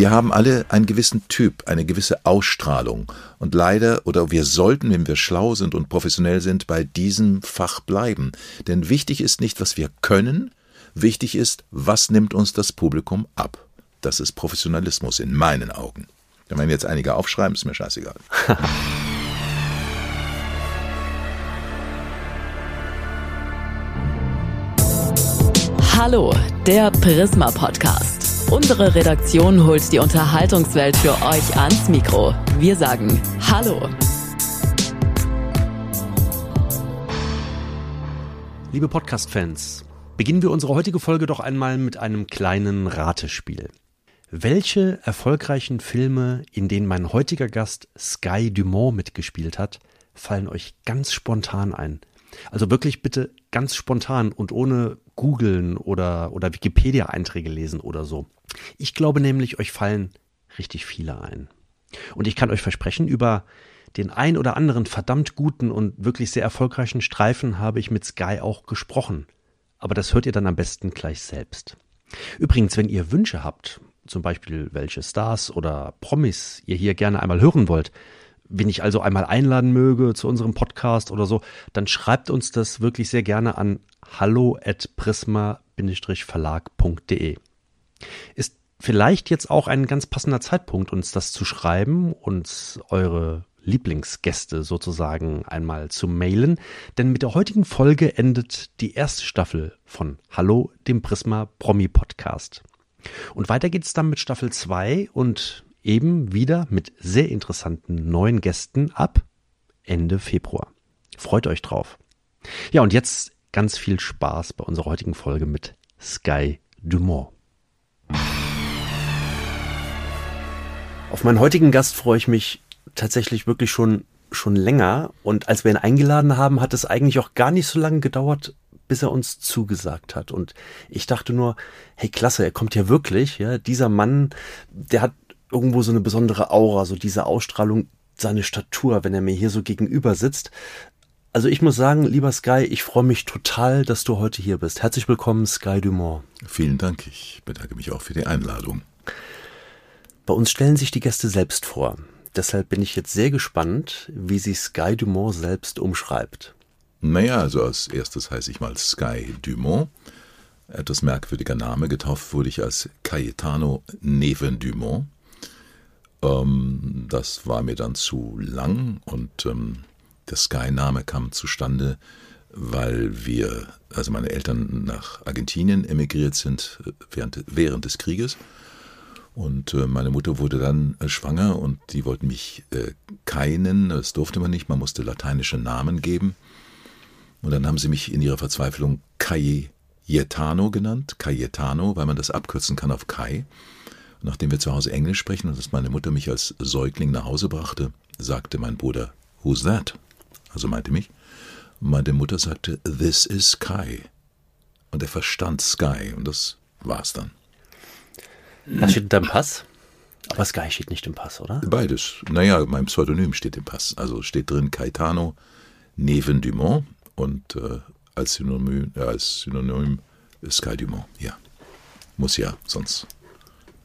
Wir haben alle einen gewissen Typ, eine gewisse Ausstrahlung. Und leider, oder wir sollten, wenn wir schlau sind und professionell sind, bei diesem Fach bleiben. Denn wichtig ist nicht, was wir können, wichtig ist, was nimmt uns das Publikum ab. Das ist Professionalismus in meinen Augen. Wenn jetzt einige aufschreiben, ist mir scheißegal. Hallo, der Prisma Podcast. Unsere Redaktion holt die Unterhaltungswelt für euch ans Mikro. Wir sagen Hallo. Liebe Podcast-Fans, beginnen wir unsere heutige Folge doch einmal mit einem kleinen Ratespiel. Welche erfolgreichen Filme, in denen mein heutiger Gast Sky Dumont mitgespielt hat, fallen euch ganz spontan ein? Also wirklich bitte ganz spontan und ohne googeln oder, oder Wikipedia-Einträge lesen oder so. Ich glaube nämlich, euch fallen richtig viele ein. Und ich kann euch versprechen, über den ein oder anderen verdammt guten und wirklich sehr erfolgreichen Streifen habe ich mit Sky auch gesprochen. Aber das hört ihr dann am besten gleich selbst. Übrigens, wenn ihr Wünsche habt, zum Beispiel welche Stars oder Promis ihr hier gerne einmal hören wollt, wen ich also einmal einladen möge zu unserem Podcast oder so, dann schreibt uns das wirklich sehr gerne an hallo at prisma-verlag.de. Ist vielleicht jetzt auch ein ganz passender Zeitpunkt, uns das zu schreiben, uns eure Lieblingsgäste sozusagen einmal zu mailen, denn mit der heutigen Folge endet die erste Staffel von Hallo, dem Prisma Promi Podcast. Und weiter geht's dann mit Staffel 2 und eben wieder mit sehr interessanten neuen Gästen ab Ende Februar. Freut euch drauf. Ja, und jetzt ganz viel Spaß bei unserer heutigen Folge mit Sky Dumont. Auf meinen heutigen Gast freue ich mich tatsächlich wirklich schon schon länger und als wir ihn eingeladen haben, hat es eigentlich auch gar nicht so lange gedauert, bis er uns zugesagt hat. Und ich dachte nur, hey, klasse, er kommt ja wirklich, ja, dieser Mann, der hat irgendwo so eine besondere Aura, so diese Ausstrahlung, seine Statur, wenn er mir hier so gegenüber sitzt. Also ich muss sagen, lieber Sky, ich freue mich total, dass du heute hier bist. Herzlich willkommen, Sky Dumont. Vielen Dank, ich bedanke mich auch für die Einladung. Bei uns stellen sich die Gäste selbst vor. Deshalb bin ich jetzt sehr gespannt, wie sie Sky Dumont selbst umschreibt. Naja, also als erstes heiße ich mal Sky Dumont. Etwas merkwürdiger Name. Getauft wurde ich als Cayetano Neven Dumont. Ähm, das war mir dann zu lang und ähm, der Sky-Name kam zustande, weil wir, also meine Eltern nach Argentinien emigriert sind äh, während, während des Krieges. Und äh, meine Mutter wurde dann äh, schwanger und die wollten mich äh, nennen. Das durfte man nicht, man musste lateinische Namen geben. Und dann haben sie mich in ihrer Verzweiflung Cayetano genannt, Cayetano, weil man das abkürzen kann auf Kai. Nachdem wir zu Hause Englisch sprechen und dass meine Mutter mich als Säugling nach Hause brachte, sagte mein Bruder, Who's that? Also meinte mich. Und meine Mutter sagte, This is Kai. Und er verstand Sky und das war's dann. Was steht in deinem Pass? Aber Sky steht nicht im Pass, oder? Beides. Naja, mein Pseudonym steht im Pass. Also steht drin Caetano Neven Dumont und äh, als, Synonym, äh, als Synonym Sky Dumont. Ja. Muss ja, sonst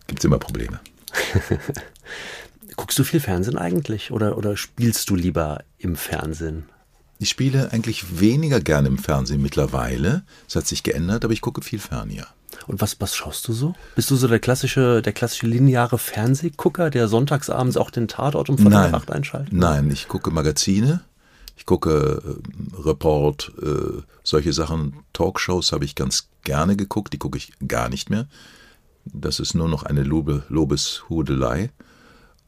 gibt es immer Probleme. Guckst du viel Fernsehen eigentlich oder, oder spielst du lieber im Fernsehen? Ich spiele eigentlich weniger gerne im Fernsehen mittlerweile. Es hat sich geändert, aber ich gucke viel fern, ja. Und was, was schaust du so? Bist du so der klassische, der klassische lineare Fernsehgucker, der sonntagsabends auch den Tatort um Nein. Acht einschaltet? Nein, ich gucke Magazine, ich gucke äh, Report, äh, solche Sachen. Talkshows habe ich ganz gerne geguckt, die gucke ich gar nicht mehr. Das ist nur noch eine Lobe, Lobeshudelei.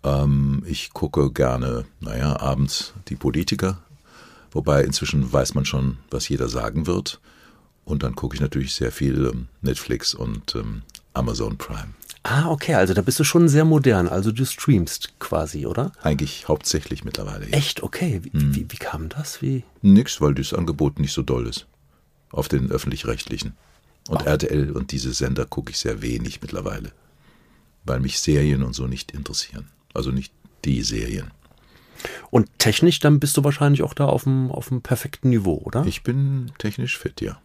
Ähm, ich gucke gerne, naja, abends die Politiker, wobei inzwischen weiß man schon, was jeder sagen wird. Und dann gucke ich natürlich sehr viel ähm, Netflix und ähm, Amazon Prime. Ah, okay, also da bist du schon sehr modern. Also du streamst quasi, oder? Eigentlich hauptsächlich mittlerweile. Ja. Echt? Okay. Wie, mhm. wie, wie, kam das? Wie? Nix, weil das Angebot nicht so doll ist. Auf den öffentlich-rechtlichen. Und oh. RTL und diese Sender gucke ich sehr wenig mittlerweile. Weil mich Serien und so nicht interessieren. Also nicht die Serien. Und technisch, dann bist du wahrscheinlich auch da auf dem, auf dem perfekten Niveau, oder? Ich bin technisch fit, ja.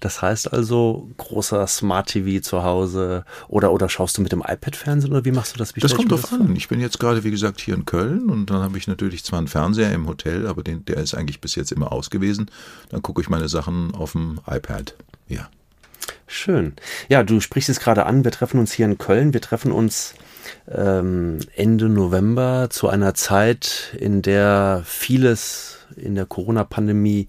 Das heißt also, großer Smart TV zu Hause oder, oder schaust du mit dem iPad Fernsehen oder wie machst du das? Wie das kommt drauf an. Ich bin jetzt gerade, wie gesagt, hier in Köln und dann habe ich natürlich zwar einen Fernseher im Hotel, aber den, der ist eigentlich bis jetzt immer aus gewesen. Dann gucke ich meine Sachen auf dem iPad. Ja. Schön. Ja, du sprichst es gerade an. Wir treffen uns hier in Köln. Wir treffen uns ähm, Ende November zu einer Zeit, in der vieles in der Corona-Pandemie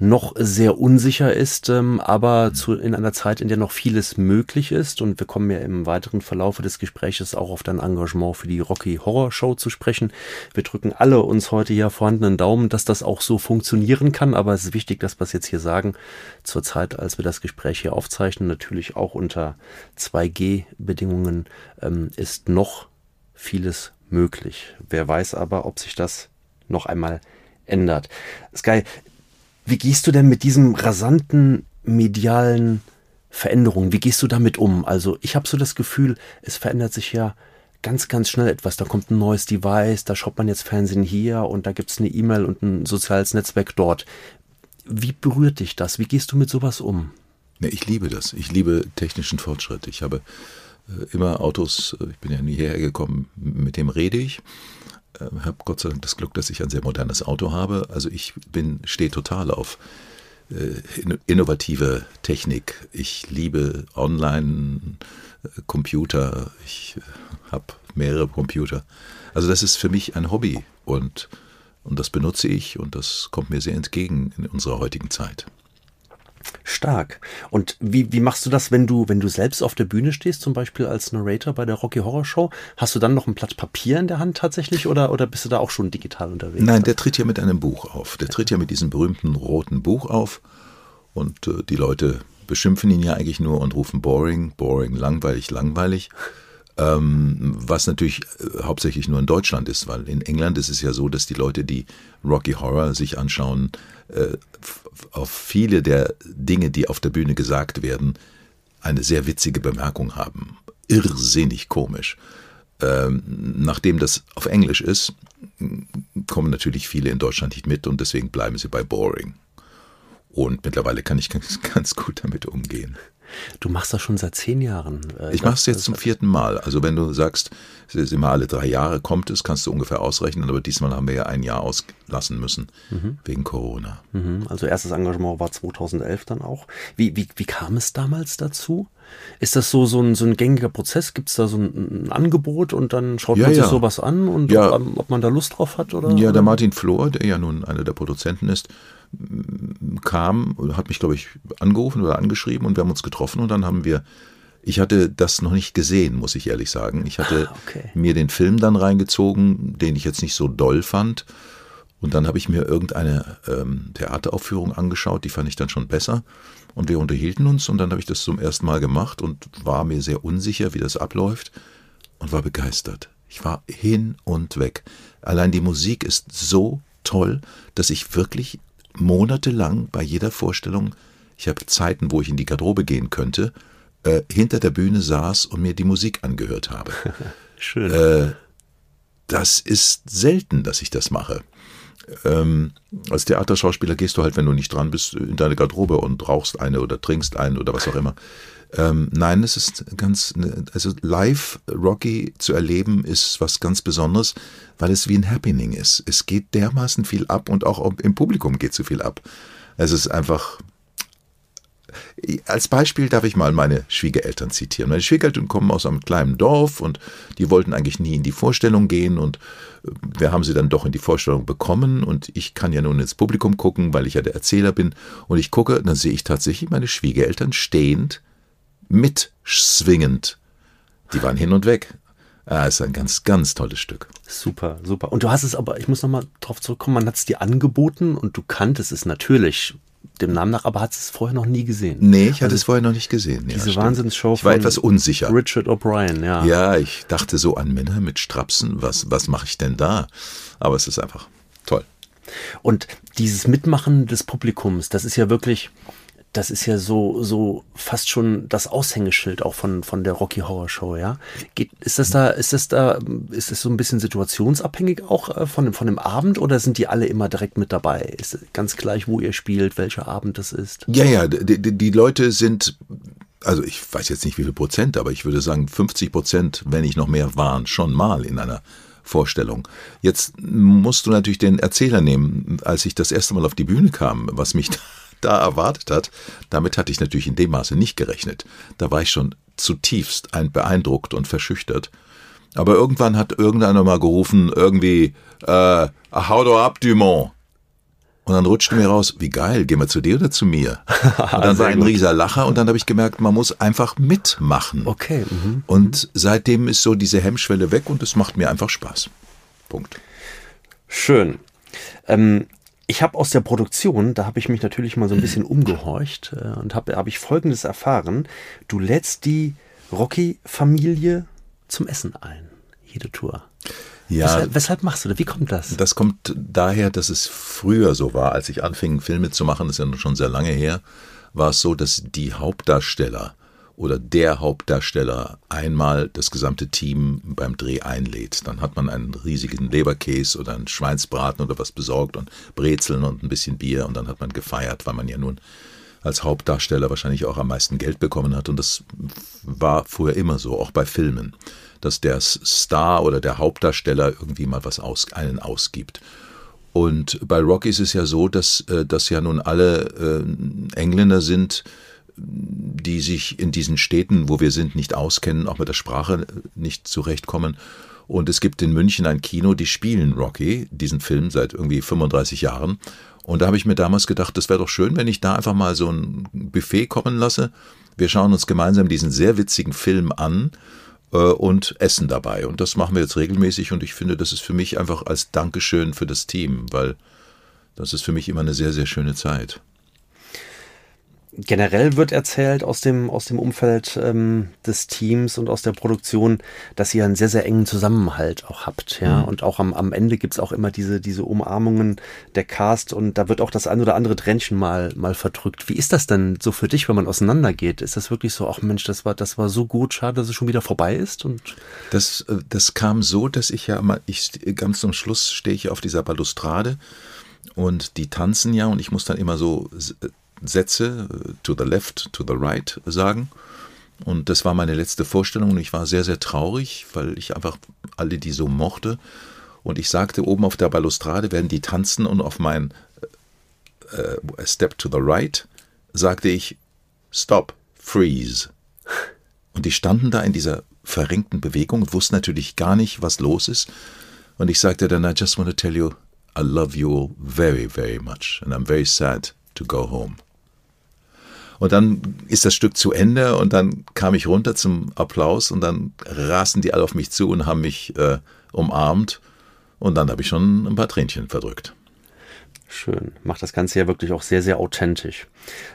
noch sehr unsicher ist, ähm, aber zu, in einer Zeit, in der noch vieles möglich ist. Und wir kommen ja im weiteren Verlaufe des Gespräches auch auf dein Engagement für die Rocky Horror Show zu sprechen. Wir drücken alle uns heute hier vorhandenen Daumen, dass das auch so funktionieren kann. Aber es ist wichtig, dass wir es jetzt hier sagen. Zur Zeit, als wir das Gespräch hier aufzeichnen, natürlich auch unter 2G-Bedingungen, ähm, ist noch vieles möglich. Wer weiß aber, ob sich das noch einmal ändert. Sky, wie gehst du denn mit diesem rasanten medialen Veränderungen, wie gehst du damit um? Also ich habe so das Gefühl, es verändert sich ja ganz, ganz schnell etwas. Da kommt ein neues Device, da schaut man jetzt Fernsehen hier und da gibt es eine E-Mail und ein soziales Netzwerk dort. Wie berührt dich das? Wie gehst du mit sowas um? Ja, ich liebe das. Ich liebe technischen Fortschritt. Ich habe äh, immer Autos, äh, ich bin ja nie hierher gekommen, mit dem rede ich. Äh, habe Gott sei Dank das Glück, dass ich ein sehr modernes Auto habe. Also ich bin, stehe total auf äh, innovative Technik. Ich liebe Online-Computer. Ich äh, habe mehrere Computer. Also das ist für mich ein Hobby und, und das benutze ich und das kommt mir sehr entgegen in unserer heutigen Zeit. Stark. Und wie, wie machst du das, wenn du, wenn du selbst auf der Bühne stehst, zum Beispiel als Narrator bei der Rocky Horror Show? Hast du dann noch ein Blatt Papier in der Hand tatsächlich oder, oder bist du da auch schon digital unterwegs? Nein, der tritt ja mit einem Buch auf. Der tritt ja mit diesem berühmten roten Buch auf und äh, die Leute beschimpfen ihn ja eigentlich nur und rufen boring, boring, langweilig, langweilig. Ähm, was natürlich äh, hauptsächlich nur in Deutschland ist, weil in England ist es ja so, dass die Leute, die Rocky Horror sich anschauen, äh, auf viele der Dinge, die auf der Bühne gesagt werden, eine sehr witzige Bemerkung haben. Irrsinnig komisch. Ähm, nachdem das auf Englisch ist, kommen natürlich viele in Deutschland nicht mit und deswegen bleiben sie bei Boring. Und mittlerweile kann ich ganz, ganz gut damit umgehen. Du machst das schon seit zehn Jahren. Äh, ich mache es jetzt zum vierten Mal. Also wenn du sagst, es ist immer alle drei Jahre kommt es, kannst du ungefähr ausrechnen. Aber diesmal haben wir ja ein Jahr auslassen müssen mhm. wegen Corona. Mhm. Also erstes Engagement war 2011 dann auch. Wie, wie, wie kam es damals dazu? Ist das so, so, ein, so ein gängiger Prozess? Gibt es da so ein, ein, Angebot und dann schaut ja, man sich ja. sowas an und ja. ob, ob, man da Lust drauf hat? Oder, ja, der? Martin Flor, der ja nun einer der Produzenten ist, kam, hat mich, glaube ich, angerufen oder angeschrieben und wir haben uns getroffen und dann haben wir, ich hatte das noch nicht gesehen, muss ich ehrlich sagen. Ich hatte ah, okay. mir den Film dann reingezogen, den ich jetzt nicht so doll fand. Und dann habe ich mir irgendeine ähm, Theateraufführung angeschaut, die fand ich dann schon besser. Und wir unterhielten uns und dann habe ich das zum ersten Mal gemacht und war mir sehr unsicher, wie das abläuft und war begeistert. Ich war hin und weg. Allein die Musik ist so toll, dass ich wirklich monatelang bei jeder Vorstellung, ich habe Zeiten, wo ich in die Garderobe gehen könnte, äh, hinter der Bühne saß und mir die Musik angehört habe. Schön. Äh, das ist selten, dass ich das mache. Ähm, als Theaterschauspieler gehst du halt, wenn du nicht dran bist, in deine Garderobe und rauchst eine oder trinkst eine oder was auch immer. Ähm, nein, es ist ganz, also live Rocky zu erleben ist was ganz Besonderes, weil es wie ein Happening ist. Es geht dermaßen viel ab und auch im Publikum geht so viel ab. Es ist einfach, als Beispiel darf ich mal meine Schwiegereltern zitieren. Meine Schwiegereltern kommen aus einem kleinen Dorf und die wollten eigentlich nie in die Vorstellung gehen und äh, wir haben sie dann doch in die Vorstellung bekommen und ich kann ja nun ins Publikum gucken, weil ich ja der Erzähler bin und ich gucke, dann sehe ich tatsächlich meine Schwiegereltern stehend mitswingend. Die waren hin und weg. Ah, ist ein ganz, ganz tolles Stück. Super, super. Und du hast es aber, ich muss nochmal drauf zurückkommen, man hat es dir angeboten und du kanntest es natürlich dem Namen nach, aber hat es vorher noch nie gesehen. Nee, ich hatte also es vorher noch nicht gesehen. Diese ja, Wahnsinnsshow Ich war etwas unsicher. Richard O'Brien, ja. Ja, ich dachte so an Männer mit Strapsen, was, was mache ich denn da? Aber es ist einfach toll. Und dieses Mitmachen des Publikums, das ist ja wirklich, das ist ja so, so fast schon das Aushängeschild auch von, von der Rocky Horror Show, ja. Geht, ist das da, ist das da, ist das so ein bisschen situationsabhängig auch äh, von, von dem Abend oder sind die alle immer direkt mit dabei? Ist ganz gleich, wo ihr spielt, welcher Abend das ist? Ja, ja, die, die, Leute sind, also ich weiß jetzt nicht wie viel Prozent, aber ich würde sagen 50 Prozent, wenn nicht noch mehr waren, schon mal in einer Vorstellung. Jetzt musst du natürlich den Erzähler nehmen. Als ich das erste Mal auf die Bühne kam, was mich da erwartet hat, damit hatte ich natürlich in dem Maße nicht gerechnet. Da war ich schon zutiefst beeindruckt und verschüchtert. Aber irgendwann hat irgendeiner mal gerufen, irgendwie, äh, hau doch ab, Dumont. Und dann rutschte mir raus, wie geil, gehen wir zu dir oder zu mir? Und dann war ein rieser Lacher und dann habe ich gemerkt, man muss einfach mitmachen. Okay. Mhm. Und seitdem ist so diese Hemmschwelle weg und es macht mir einfach Spaß. Punkt. Schön. Ähm, ich habe aus der Produktion, da habe ich mich natürlich mal so ein bisschen umgehorcht äh, und habe hab ich Folgendes erfahren. Du lädst die Rocky-Familie zum Essen ein, jede Tour. Ja, weshalb, weshalb, machst du das? Wie kommt das? Das kommt daher, dass es früher so war, als ich anfing, Filme zu machen, das ist ja schon sehr lange her, war es so, dass die Hauptdarsteller oder der Hauptdarsteller einmal das gesamte Team beim Dreh einlädt. Dann hat man einen riesigen Leberkäse oder einen Schweinsbraten oder was besorgt und Brezeln und ein bisschen Bier und dann hat man gefeiert, weil man ja nun als Hauptdarsteller wahrscheinlich auch am meisten Geld bekommen hat und das war früher immer so, auch bei Filmen, dass der Star oder der Hauptdarsteller irgendwie mal was aus, einen ausgibt. Und bei Rocky ist es ja so, dass, äh, dass ja nun alle äh, Engländer sind, die sich in diesen Städten, wo wir sind, nicht auskennen, auch mit der Sprache nicht zurechtkommen. Und es gibt in München ein Kino, die spielen Rocky, diesen Film seit irgendwie 35 Jahren. Und da habe ich mir damals gedacht, das wäre doch schön, wenn ich da einfach mal so ein Buffet kommen lasse. Wir schauen uns gemeinsam diesen sehr witzigen Film an äh, und essen dabei. Und das machen wir jetzt regelmäßig und ich finde, das ist für mich einfach als Dankeschön für das Team, weil das ist für mich immer eine sehr, sehr schöne Zeit generell wird erzählt aus dem, aus dem Umfeld ähm, des Teams und aus der Produktion, dass ihr einen sehr, sehr engen Zusammenhalt auch habt. Ja? Mhm. Und auch am, am Ende gibt's auch immer diese, diese Umarmungen der Cast und da wird auch das ein oder andere Tränchen mal, mal verdrückt. Wie ist das denn so für dich, wenn man auseinandergeht? Ist das wirklich so, ach Mensch, das war, das war so gut, schade, dass es schon wieder vorbei ist? Und das, äh, das kam so, dass ich ja mal, ich ganz zum Schluss stehe ich auf dieser Balustrade und die tanzen ja und ich muss dann immer so Sätze, äh, to the left, to the right sagen. Und das war meine letzte Vorstellung und ich war sehr, sehr traurig, weil ich einfach alle die so mochte. Und ich sagte, oben auf der Balustrade werden die tanzen und auf mein äh, äh Step to the right sagte ich, Stop, Freeze. Und die standen da in dieser verrenkten Bewegung wussten natürlich gar nicht, was los ist. Und ich sagte dann, I just want to tell you, I love you all very, very much and I'm very sad to go home. Und dann ist das Stück zu Ende und dann kam ich runter zum Applaus und dann rasten die alle auf mich zu und haben mich äh, umarmt. Und dann habe ich schon ein paar Tränchen verdrückt. Schön. Macht das Ganze ja wirklich auch sehr, sehr authentisch.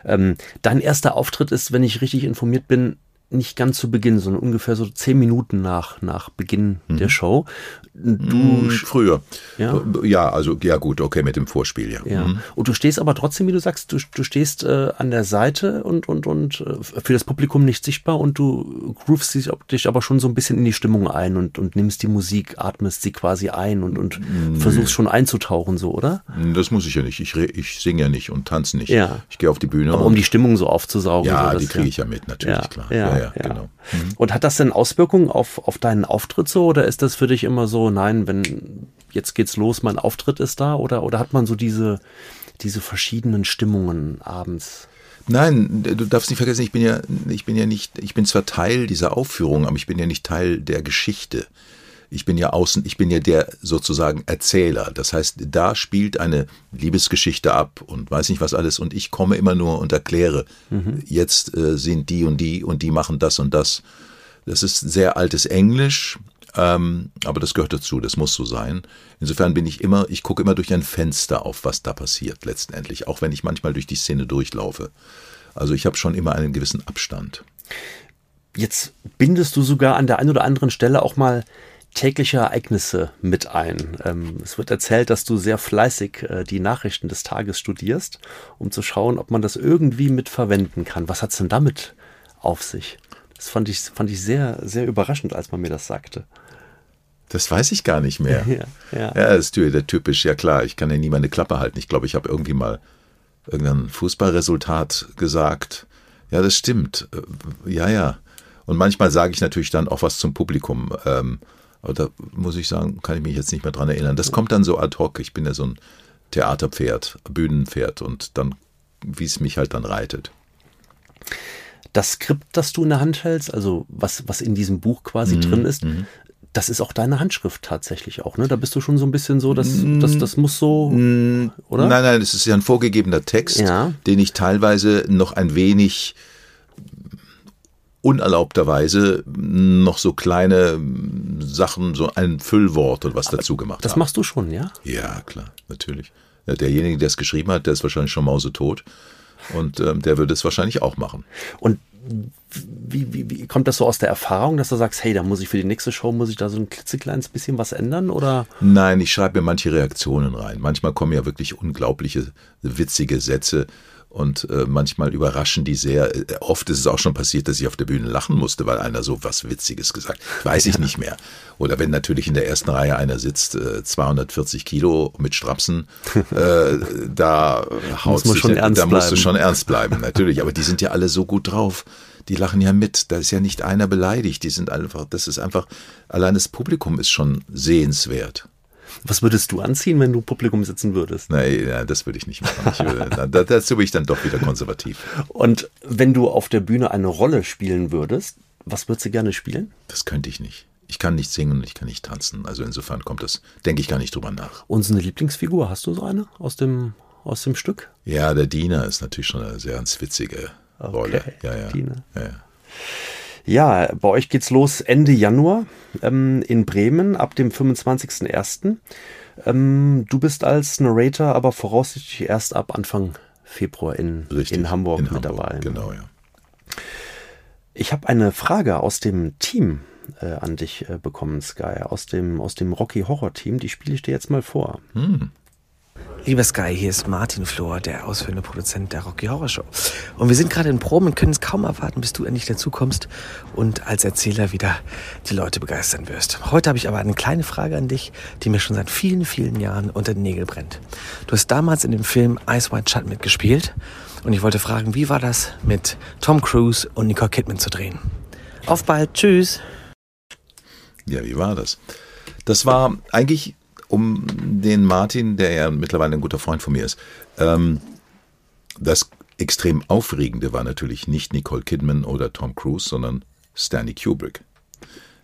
Ähm, dein erster Auftritt ist, wenn ich richtig informiert bin, nicht ganz zu Beginn, sondern ungefähr so zehn Minuten nach, nach Beginn mhm. der Show. Du mhm, früher. Ja? ja, also ja gut, okay, mit dem Vorspiel, ja. ja. Mhm. Und du stehst aber trotzdem, wie du sagst, du, du stehst äh, an der Seite und, und, und äh, für das Publikum nicht sichtbar und du groovst dich, dich, aber schon so ein bisschen in die Stimmung ein und, und nimmst die Musik, atmest sie quasi ein und, und versuchst schon einzutauchen, so, oder? Das muss ich ja nicht. Ich, ich singe ja nicht und tanze nicht. Ja. Ich gehe auf die Bühne. Aber um die Stimmung so aufzusaugen. Ja, so, die kriege ich ja mit, natürlich, klar. Ja, ja, genau. Mhm. Und hat das denn Auswirkungen auf, auf deinen Auftritt so oder ist das für dich immer so, nein, wenn jetzt geht's los, mein Auftritt ist da oder, oder hat man so diese, diese verschiedenen Stimmungen abends? Nein, du darfst nicht vergessen, ich bin ja, ich bin ja nicht, ich bin zwar Teil dieser Aufführung, aber ich bin ja nicht Teil der Geschichte. Ich bin ja außen, ich bin ja der sozusagen Erzähler. Das heißt, da spielt eine Liebesgeschichte ab und weiß nicht was alles und ich komme immer nur und erkläre, mhm. jetzt äh, sind die und die und die machen das und das. Das ist sehr altes Englisch, Ähm, aber das gehört dazu, das muss so sein. Insofern bin ich immer, ich gucke immer durch ein Fenster auf, was da passiert letztendlich, auch wenn ich manchmal durch die Szene durchlaufe. Also ich habe schon immer einen gewissen Abstand. Jetzt bindest du sogar an der einen oder anderen Stelle auch mal tägliche Ereignisse mit ein. Ähm, es wird erzählt, dass du sehr fleißig äh, die Nachrichten des Tages studierst, um zu schauen, ob man das irgendwie mit verwenden kann. Was hat es denn damit auf sich? Das fand ich, fand ich sehr, sehr überraschend, als man mir das sagte. Das weiß ich gar nicht mehr. Ja, ja. ja ist der typisch, ja klar, ich kann ja nie meine Klappe halten. Ich glaube, ich habe irgendwie mal irgendein Fußballresultat gesagt. Ja, das stimmt. Äh, ja, ja. Und manchmal sage ich natürlich dann auch was zum Publikum. Ähm, aber da muss ich sagen, kann ich mich jetzt nicht mehr dran erinnern. Das kommt dann so ad hoc. Ich bin ja so ein Theaterpferd, Bühnenpferd und dann, wie es mich halt dann reitet. Das Skript, das du in der Hand hältst, also was, was in diesem Buch quasi mhm. drin ist, mhm. das ist auch deine Handschrift tatsächlich auch, ne? Da bist du schon so ein bisschen so, dass das, das muss so, mm, oder? Nein, nein, es ist ja ein vorgegebener Text, ja. den ich teilweise noch ein wenig unerlaubterweise noch so kleine Sachen, so ein Füllwort und was Aber dazu gemacht Das haben. machst du schon, ja? Ja, klar, natürlich. Derjenige, der es geschrieben hat, der ist wahrscheinlich schon mausetot. Und ähm, der würde es wahrscheinlich auch machen. Und wie, wie, wie kommt das so aus der Erfahrung, dass du sagst, hey, da muss ich für die nächste Show, muss ich da so ein klitzekleines bisschen was ändern? Oder? Nein, ich schreibe mir manche Reaktionen rein. Manchmal kommen ja wirklich unglaubliche, witzige Sätze und äh, manchmal überraschen die sehr. Äh, oft ist es auch schon passiert, dass ich auf der Bühne lachen musste, weil einer so was Witziges gesagt hat. Weiß ich nicht mehr. Oder wenn natürlich in der ersten Reihe einer sitzt, äh, 240 Kilo mit Strapsen, äh, da haut sich, schon da musst du schon ernst bleiben, natürlich. Aber die sind ja alle so gut drauf. Die lachen ja mit. Da ist ja nicht einer beleidigt. Die sind einfach, das ist einfach, allein das Publikum ist schon sehenswert. Was würdest du anziehen, wenn du Publikum sitzen würdest? Nein, ja, das würde ich nicht machen. Ich würde, da, dazu bin ich dann doch wieder konservativ. Und wenn du auf der Bühne eine Rolle spielen würdest, was würdest du gerne spielen? Das könnte ich nicht. Ich kann nicht singen und ich kann nicht tanzen. Also insofern kommt das, denke ich gar nicht drüber nach. Und so eine Lieblingsfigur, hast du so eine aus dem, aus dem Stück? Ja, der Diener ist natürlich schon eine sehr ganz witzige Rolle. Okay, ja, ja. Diener. Ja, ja. Ja, bei euch geht's los Ende Januar ähm, in Bremen ab dem 25.01. Ähm, du bist als Narrator aber voraussichtlich erst ab Anfang Februar in, Richtig, in Hamburg in mit Hamburg, dabei. Genau, ja. Ich habe eine Frage aus dem Team äh, an dich äh, bekommen, Sky, aus dem, aus dem Rocky Horror Team. Die spiele ich dir jetzt mal vor. Hm. Lieber Sky, hier ist Martin Flor, der ausführende Produzent der Rocky Horror Show. Und wir sind gerade in Proben und können es kaum erwarten, bis du endlich dazukommst und als Erzähler wieder die Leute begeistern wirst. Heute habe ich aber eine kleine Frage an dich, die mir schon seit vielen, vielen Jahren unter den Nägeln brennt. Du hast damals in dem Film Ice White Shut mitgespielt und ich wollte fragen, wie war das mit Tom Cruise und Nicole Kidman zu drehen? Auf bald, tschüss. Ja, wie war das? Das war eigentlich um den Martin, der ja mittlerweile ein guter Freund von mir ist. Ähm, das extrem Aufregende war natürlich nicht Nicole Kidman oder Tom Cruise, sondern Stanley Kubrick.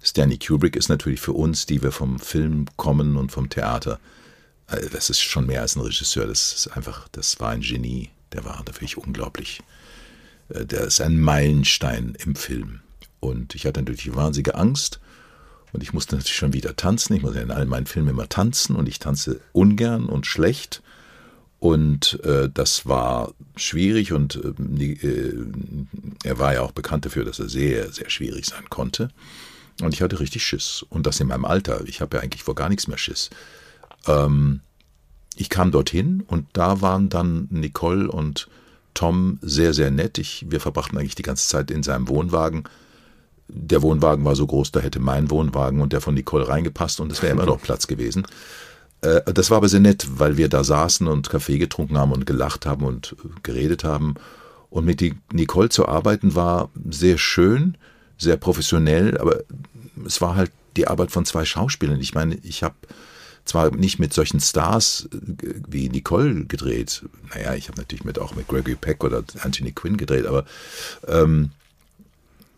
Stanley Kubrick ist natürlich für uns, die wir vom Film kommen und vom Theater, äh, das ist schon mehr als ein Regisseur, das ist einfach, das war ein Genie, der war natürlich unglaublich. Äh, der ist ein Meilenstein im Film. Und ich hatte natürlich wahnsinnige Angst, und ich musste natürlich schon wieder tanzen. Ich muss ja in all meinen Filmen immer tanzen und ich tanze ungern und schlecht. Und äh, das war schwierig und äh, äh, er war ja auch bekannt dafür, dass er sehr, sehr schwierig sein konnte. Und ich hatte richtig Schiss. Und das in meinem Alter. Ich habe ja eigentlich vor gar nichts mehr Schiss. Ähm, ich kam dorthin und da waren dann Nicole und Tom sehr, sehr nett. Ich, wir verbrachten eigentlich die ganze Zeit in seinem Wohnwagen der Wohnwagen war so groß, da hätte mein Wohnwagen und der von Nicole reingepasst und es wäre immer noch Platz gewesen. Äh, das war aber sehr nett, weil wir da saßen und Kaffee getrunken haben und gelacht haben und geredet haben. Und mit Nicole zu arbeiten war sehr schön, sehr professionell, aber es war halt die Arbeit von zwei Schauspielern. Ich meine, ich habe zwar nicht mit solchen Stars äh, wie Nicole gedreht, naja, ich habe natürlich mit, auch mit Gregory Peck oder Anthony Quinn gedreht, aber ähm,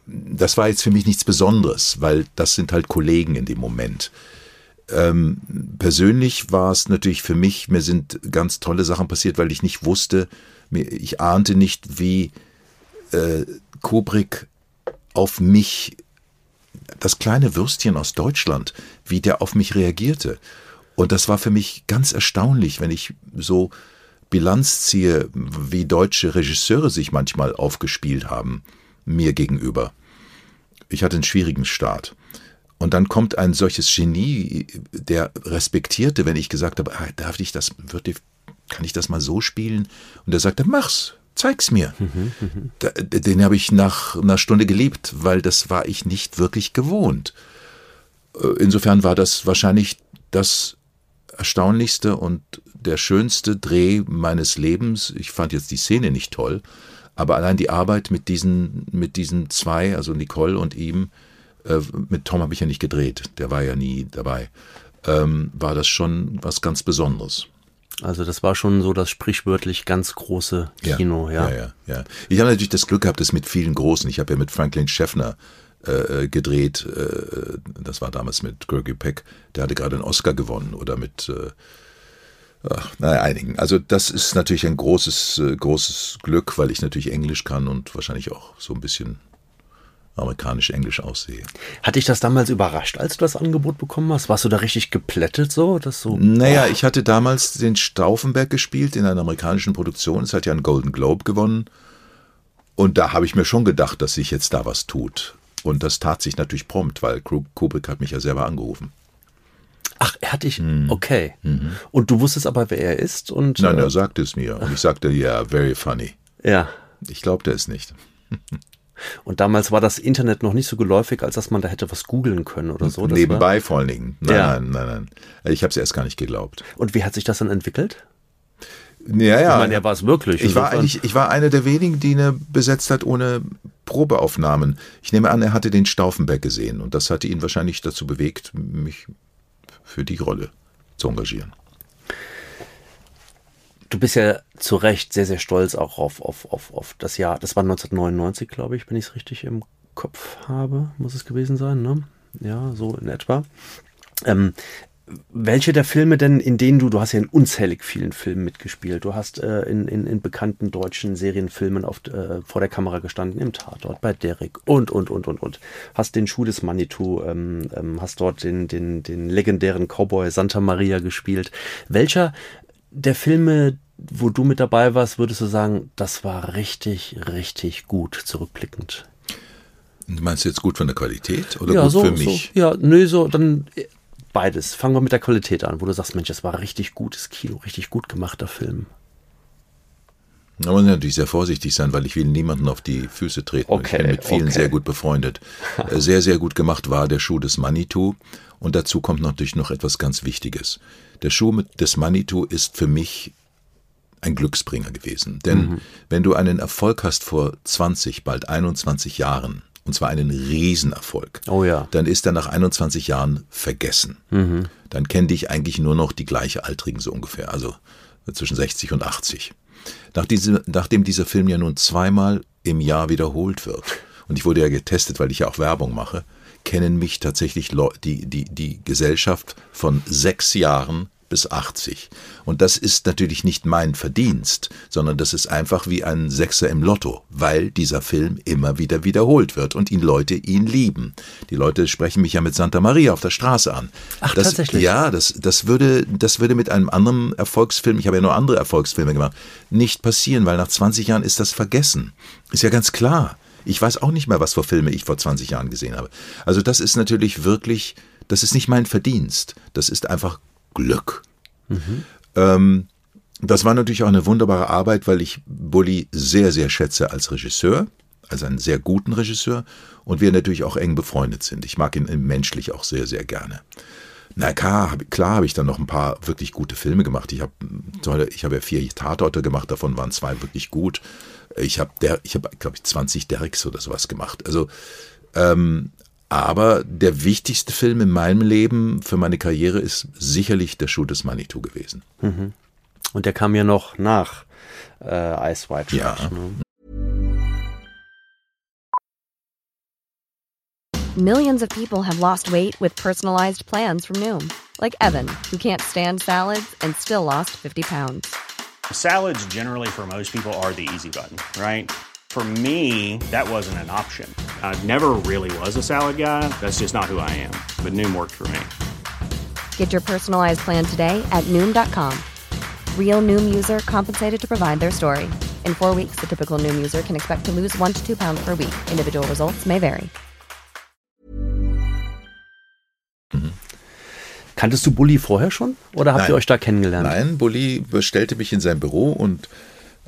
das war jetzt für mich nichts Besonderes, weil das sind halt Kollegen in dem Moment. Ähm, persönlich war es natürlich für mich, mir sind ganz tolle Sachen passiert, weil ich nicht wusste, ich ahnte nicht, wie äh, Kubrick auf mich das kleine Würstchen aus Deutschland, wie der auf mich reagierte. Und das war für mich ganz erstaunlich, wenn ich so Bilanz ziehe, wie deutsche Regisseure sich manchmal aufgespielt haben, mir gegenüber. Ich hatte einen schwierigen Start. Und dann kommt ein solches Genie, der respektierte, wenn ich gesagt habe, ah, darf ich das, würde, kann ich das mal so spielen? Und er sagte, mach's, zeig's mir. Den habe ich nach einer Stunde geliebt, weil das war ich nicht wirklich gewohnt. Äh, insofern war das wahrscheinlich das erstaunlichste und der schönste Dreh meines Lebens. Ich fand jetzt die Szene nicht toll, aber allein die Arbeit mit diesen, mit diesen zwei, also Nicole und ihm, äh, mit Tom habe ich ja nicht gedreht, der war ja nie dabei, ähm, war das schon was ganz Besonderes. Also das war schon so das sprichwörtlich ganz große Kino, ja. Ja, ja, ja. Ich habe natürlich das Glück gehabt, das mit vielen Großen. Ich habe ja mit Franklin Schäffner äh, gedreht. Äh, das war damals mit Gregory Peck. Der hatte gerade einen Oscar gewonnen oder mit äh, ach, naja, einigen. Also das ist natürlich ein großes, äh, großes Glück, weil ich natürlich Englisch kann und wahrscheinlich auch so ein bisschen amerikanisch-englisch aussehe. Hat dich das damals überrascht, als du das Angebot bekommen hast? Warst du da richtig geplättet so? Dass so naja, oh. ich hatte damals den Stauffenberg gespielt in einer amerikanischen Produktion. Es hat ja einen Golden Globe gewonnen. Und da habe ich mir schon gedacht, dass sich jetzt da was tut. Und das tat sich natürlich prompt, weil Kubrick hat mich ja selber angerufen. Ach, er hat dich, mhm. okay. Mhm. Und du wusstest aber, wer er ist? Und, Nein, äh, er sagte es mir. Und ich sagte, ja, very funny. Ja. Ich glaubte es nicht. Und damals war das Internet noch nicht so geläufig, als dass man da hätte was googeln können oder so. Das Nebenbei war... vor allen Dingen. Nein, ja. nein, nein, nein. Ich habe es erst gar nicht geglaubt. Und wie hat sich das dann entwickelt? Ja, ja. Ich meine, er war es wirklich. Ich war eigentlich, ich war einer der wenigen, die eine besetzt hat ohne Probeaufnahmen. Ich nehme an, er hatte den Stauffenberg gesehen und das hatte ihn wahrscheinlich dazu bewegt, mich für die Rolle zu engagieren du bist ja zu Recht sehr, sehr stolz auch auf, auf, auf, auf das Jahr. Das war 1999, glaube ich, wenn ich es richtig im Kopf habe, muss es gewesen sein, ne? Ja, so in etwa. Ähm, welche der Filme denn, in denen du, du hast ja in unzählig vielen Filmen mitgespielt, du hast äh, in, in, in bekannten deutschen Serienfilmen auf, äh, vor der Kamera gestanden, im Tatort, bei Derek und, und, und, und, und. Hast den Schuh des Manitou, ähm, ähm, hast dort den, den, den legendären Cowboy Santa Maria gespielt. Welcher der Filme, wo du mit dabei warst, würdest du sagen, das war richtig, richtig gut, zurückblickend? Du meinst jetzt gut von der Qualität oder ja, gut so, für mich? So, ja, nö, so, dann beides. Fangen wir mit der Qualität an, wo du sagst, Mensch, das war richtig gutes Kino, richtig gut gemachter Film. Da muss natürlich sehr vorsichtig sein, weil ich will niemanden auf die Füße treten. Okay, ich bin mit vielen okay. sehr gut befreundet. Äh, sehr, sehr gut gemacht war der Schuh des Manitou. Und dazu kommt natürlich noch etwas ganz Wichtiges. Der Schuh des Manitou ist für mich ein Glücksbringer gewesen. Denn mhm. wenn du einen Erfolg hast vor 20, bald 21 Jahren, und zwar einen Riesenerfolg, oh ja. dann ist er nach 21 Jahren vergessen. Mhm. Dann kennen dich eigentlich nur noch die Gleichaltrigen so ungefähr, also zwischen 60 und 80. Nach diese, nachdem dieser Film ja nun zweimal im Jahr wiederholt wird, und ich wurde ja getestet, weil ich ja auch Werbung mache, kennen mich tatsächlich die, die, die Gesellschaft von sechs Jahren bis 80. Und das ist natürlich nicht mein Verdienst, sondern das ist einfach wie ein Sechser im Lotto, weil dieser Film immer wieder wiederholt wird und ihn Leute ihn lieben. Die Leute sprechen mich ja mit Santa Maria auf der Straße an. Ach, das, tatsächlich? Ja, das, das, würde, das würde mit einem anderen Erfolgsfilm, ich habe ja nur andere Erfolgsfilme gemacht, nicht passieren, weil nach 20 Jahren ist das vergessen. Ist ja ganz klar. Ich weiß auch nicht mehr, was für Filme ich vor 20 Jahren gesehen habe. Also das ist natürlich wirklich, das ist nicht mein Verdienst. Das ist einfach Glück. Mhm. Ähm, das war natürlich auch eine wunderbare Arbeit, weil ich Bully sehr, sehr schätze als Regisseur, als einen sehr guten Regisseur und wir natürlich auch eng befreundet sind. Ich mag ihn menschlich auch sehr, sehr gerne. Na klar, klar habe ich dann noch ein paar wirklich gute Filme gemacht. Ich habe ich ja vier Tatorte gemacht, davon waren zwei wirklich gut. Ich habe, ich habe, glaube ich, 20 Derricks oder sowas gemacht. Also, ähm, aber der wichtigste Film in meinem Leben für meine Karriere ist sicherlich der Schuh des Manitou gewesen. Mhm. Und der kam ja noch nach äh, Ice White. Ja. Ne? Millions of people have lost weight with personalized plans from Noom. Like Evan, who can't stand salads and still lost 50 pounds. Salads generally for most people are the easy button, right? For me, that wasn't an option. I never really was a salad guy. That's just not who I am. But Noom worked for me. Get your personalized plan today at Noom.com. Real Noom user compensated to provide their story. In four weeks, the typical Noom user can expect to lose one to two pounds per week. Individual results may vary. Kanntest du Bully vorher schon oder habt Nein. ihr euch da kennengelernt? Nein, Bulli bestellte mich in sein Büro und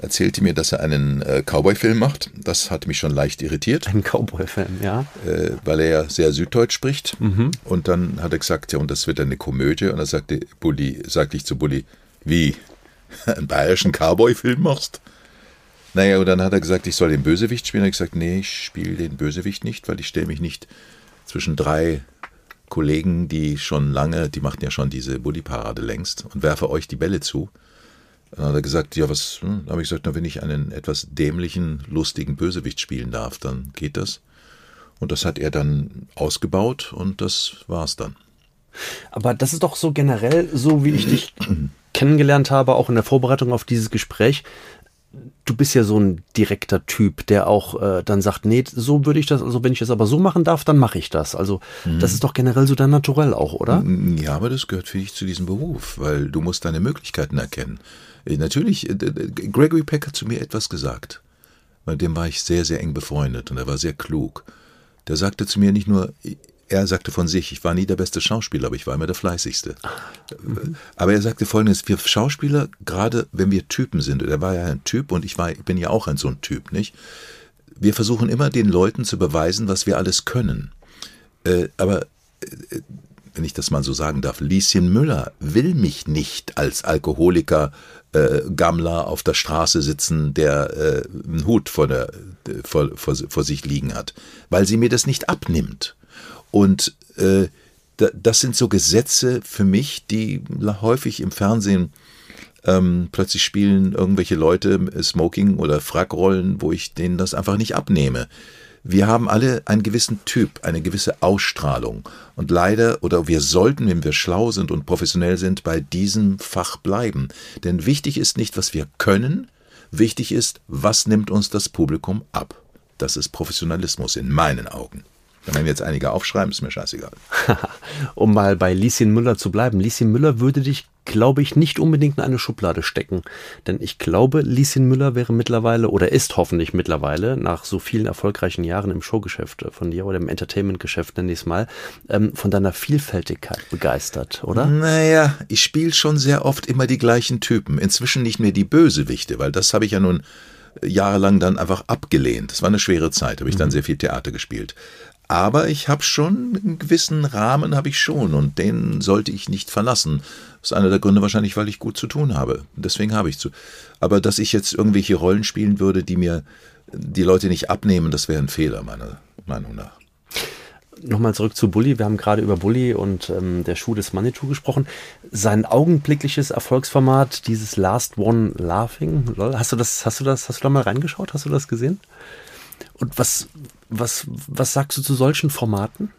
erzählte mir, dass er einen äh, Cowboy-Film macht. Das hat mich schon leicht irritiert, Ein Cowboy-Fan, ja. äh, weil er ja sehr süddeutsch spricht. Und dann hat er gesagt, ja, und das wird eine Komödie. Und dann sagte Bulli, sagte ich zu Bulli, wie, einen bayerischen Cowboy-Film machst? Naja, und dann hat er gesagt, ich soll den Bösewicht spielen. Und ich gesagt, nee, ich spiele den Bösewicht nicht, weil ich stelle mich nicht zwischen drei Kollegen, die schon lange, die machten ja schon diese Bulli-Parade längst und werfe euch die Bälle zu. Dann hat er gesagt, ja, was, hm? Habe ich gesagt, na, wenn ich einen etwas dämlichen, lustigen Bösewicht spielen darf, dann geht das. Und das hat er dann ausgebaut und das war's dann. Aber das ist doch so generell, so wie ich dich kennengelernt habe, auch in der Vorbereitung auf dieses Gespräch. Du bist ja so ein direkter Typ, der auch äh, dann sagt, nee, so würde ich das, also wenn ich das aber so machen darf, dann mache ich das. Also das ist doch generell so dein Naturell auch, oder? Ja, aber das gehört für dich zu diesem Beruf, weil du musst deine Möglichkeiten erkennen. Äh, Natürlich, äh, Gregory Peck hat zu mir etwas gesagt. Mit dem war ich sehr, sehr eng befreundet und er war sehr klug. Der sagte zu mir nicht nur, er sagte von sich, ich war nie der beste Schauspieler, aber ich war immer der fleißigste. Aber er sagte folgendes, wir Schauspieler, gerade wenn wir Typen sind, er war ja ein Typ und ich war, ich bin ja auch ein so ein Typ, nicht? Wir versuchen immer den Leuten zu beweisen, was wir alles können. Äh, aber äh, wenn ich das mal so sagen darf, Lieschen Müller will mich nicht als Alkoholiker, äh, Gammler auf der Straße sitzen, der äh, einen Hut vor, der, äh, vor, vor, vor sich liegen hat, weil sie mir das nicht abnimmt. Und äh, da, das sind so Gesetze für mich, die häufig im Fernsehen ähm, plötzlich spielen irgendwelche Leute Smoking oder Frackrollen, wo ich denen das einfach nicht abnehme. Wir haben alle einen gewissen Typ, eine gewisse Ausstrahlung. Und leider, oder wir sollten, wenn wir schlau sind und professionell sind, bei diesem Fach bleiben. Denn wichtig ist nicht, was wir können, wichtig ist, was nimmt uns das Publikum ab. Das ist Professionalismus in meinen Augen. Wenn jetzt einige aufschreiben, ist mir scheißegal. um mal bei Lieschen Müller zu bleiben. Lieschen Müller würde dich, glaube ich, nicht unbedingt in eine Schublade stecken. Denn ich glaube, Lieschen Müller wäre mittlerweile oder ist hoffentlich mittlerweile nach so vielen erfolgreichen Jahren im Showgeschäft von dir oder im Entertainmentgeschäft, nenne ich es mal, ähm, von deiner Vielfältigkeit begeistert, oder? Naja, ich spiele schon sehr oft immer die gleichen Typen. Inzwischen nicht mehr die Bösewichte, weil das habe ich ja nun jahrelang dann einfach abgelehnt. Das war eine schwere Zeit, habe ich dann sehr viel Theater gespielt. Aber ich habe schon einen gewissen Rahmen habe ich schon und den sollte ich nicht verlassen. Das ist einer der Gründe wahrscheinlich, weil ich gut zu tun habe. Deswegen habe ich zu. Aber dass ich jetzt irgendwelche Rollen spielen würde, die mir die Leute nicht abnehmen, das wäre ein Fehler meiner Meinung nach. Nochmal zurück zu Bully. Wir haben gerade über Bully und ähm, der Schuh des Manitou gesprochen. Sein augenblickliches Erfolgsformat, dieses Last One Laughing, lol, hast du das, hast du das, hast du da mal reingeschaut? Hast du das gesehen? Und was, was, was sagst du zu solchen Formaten?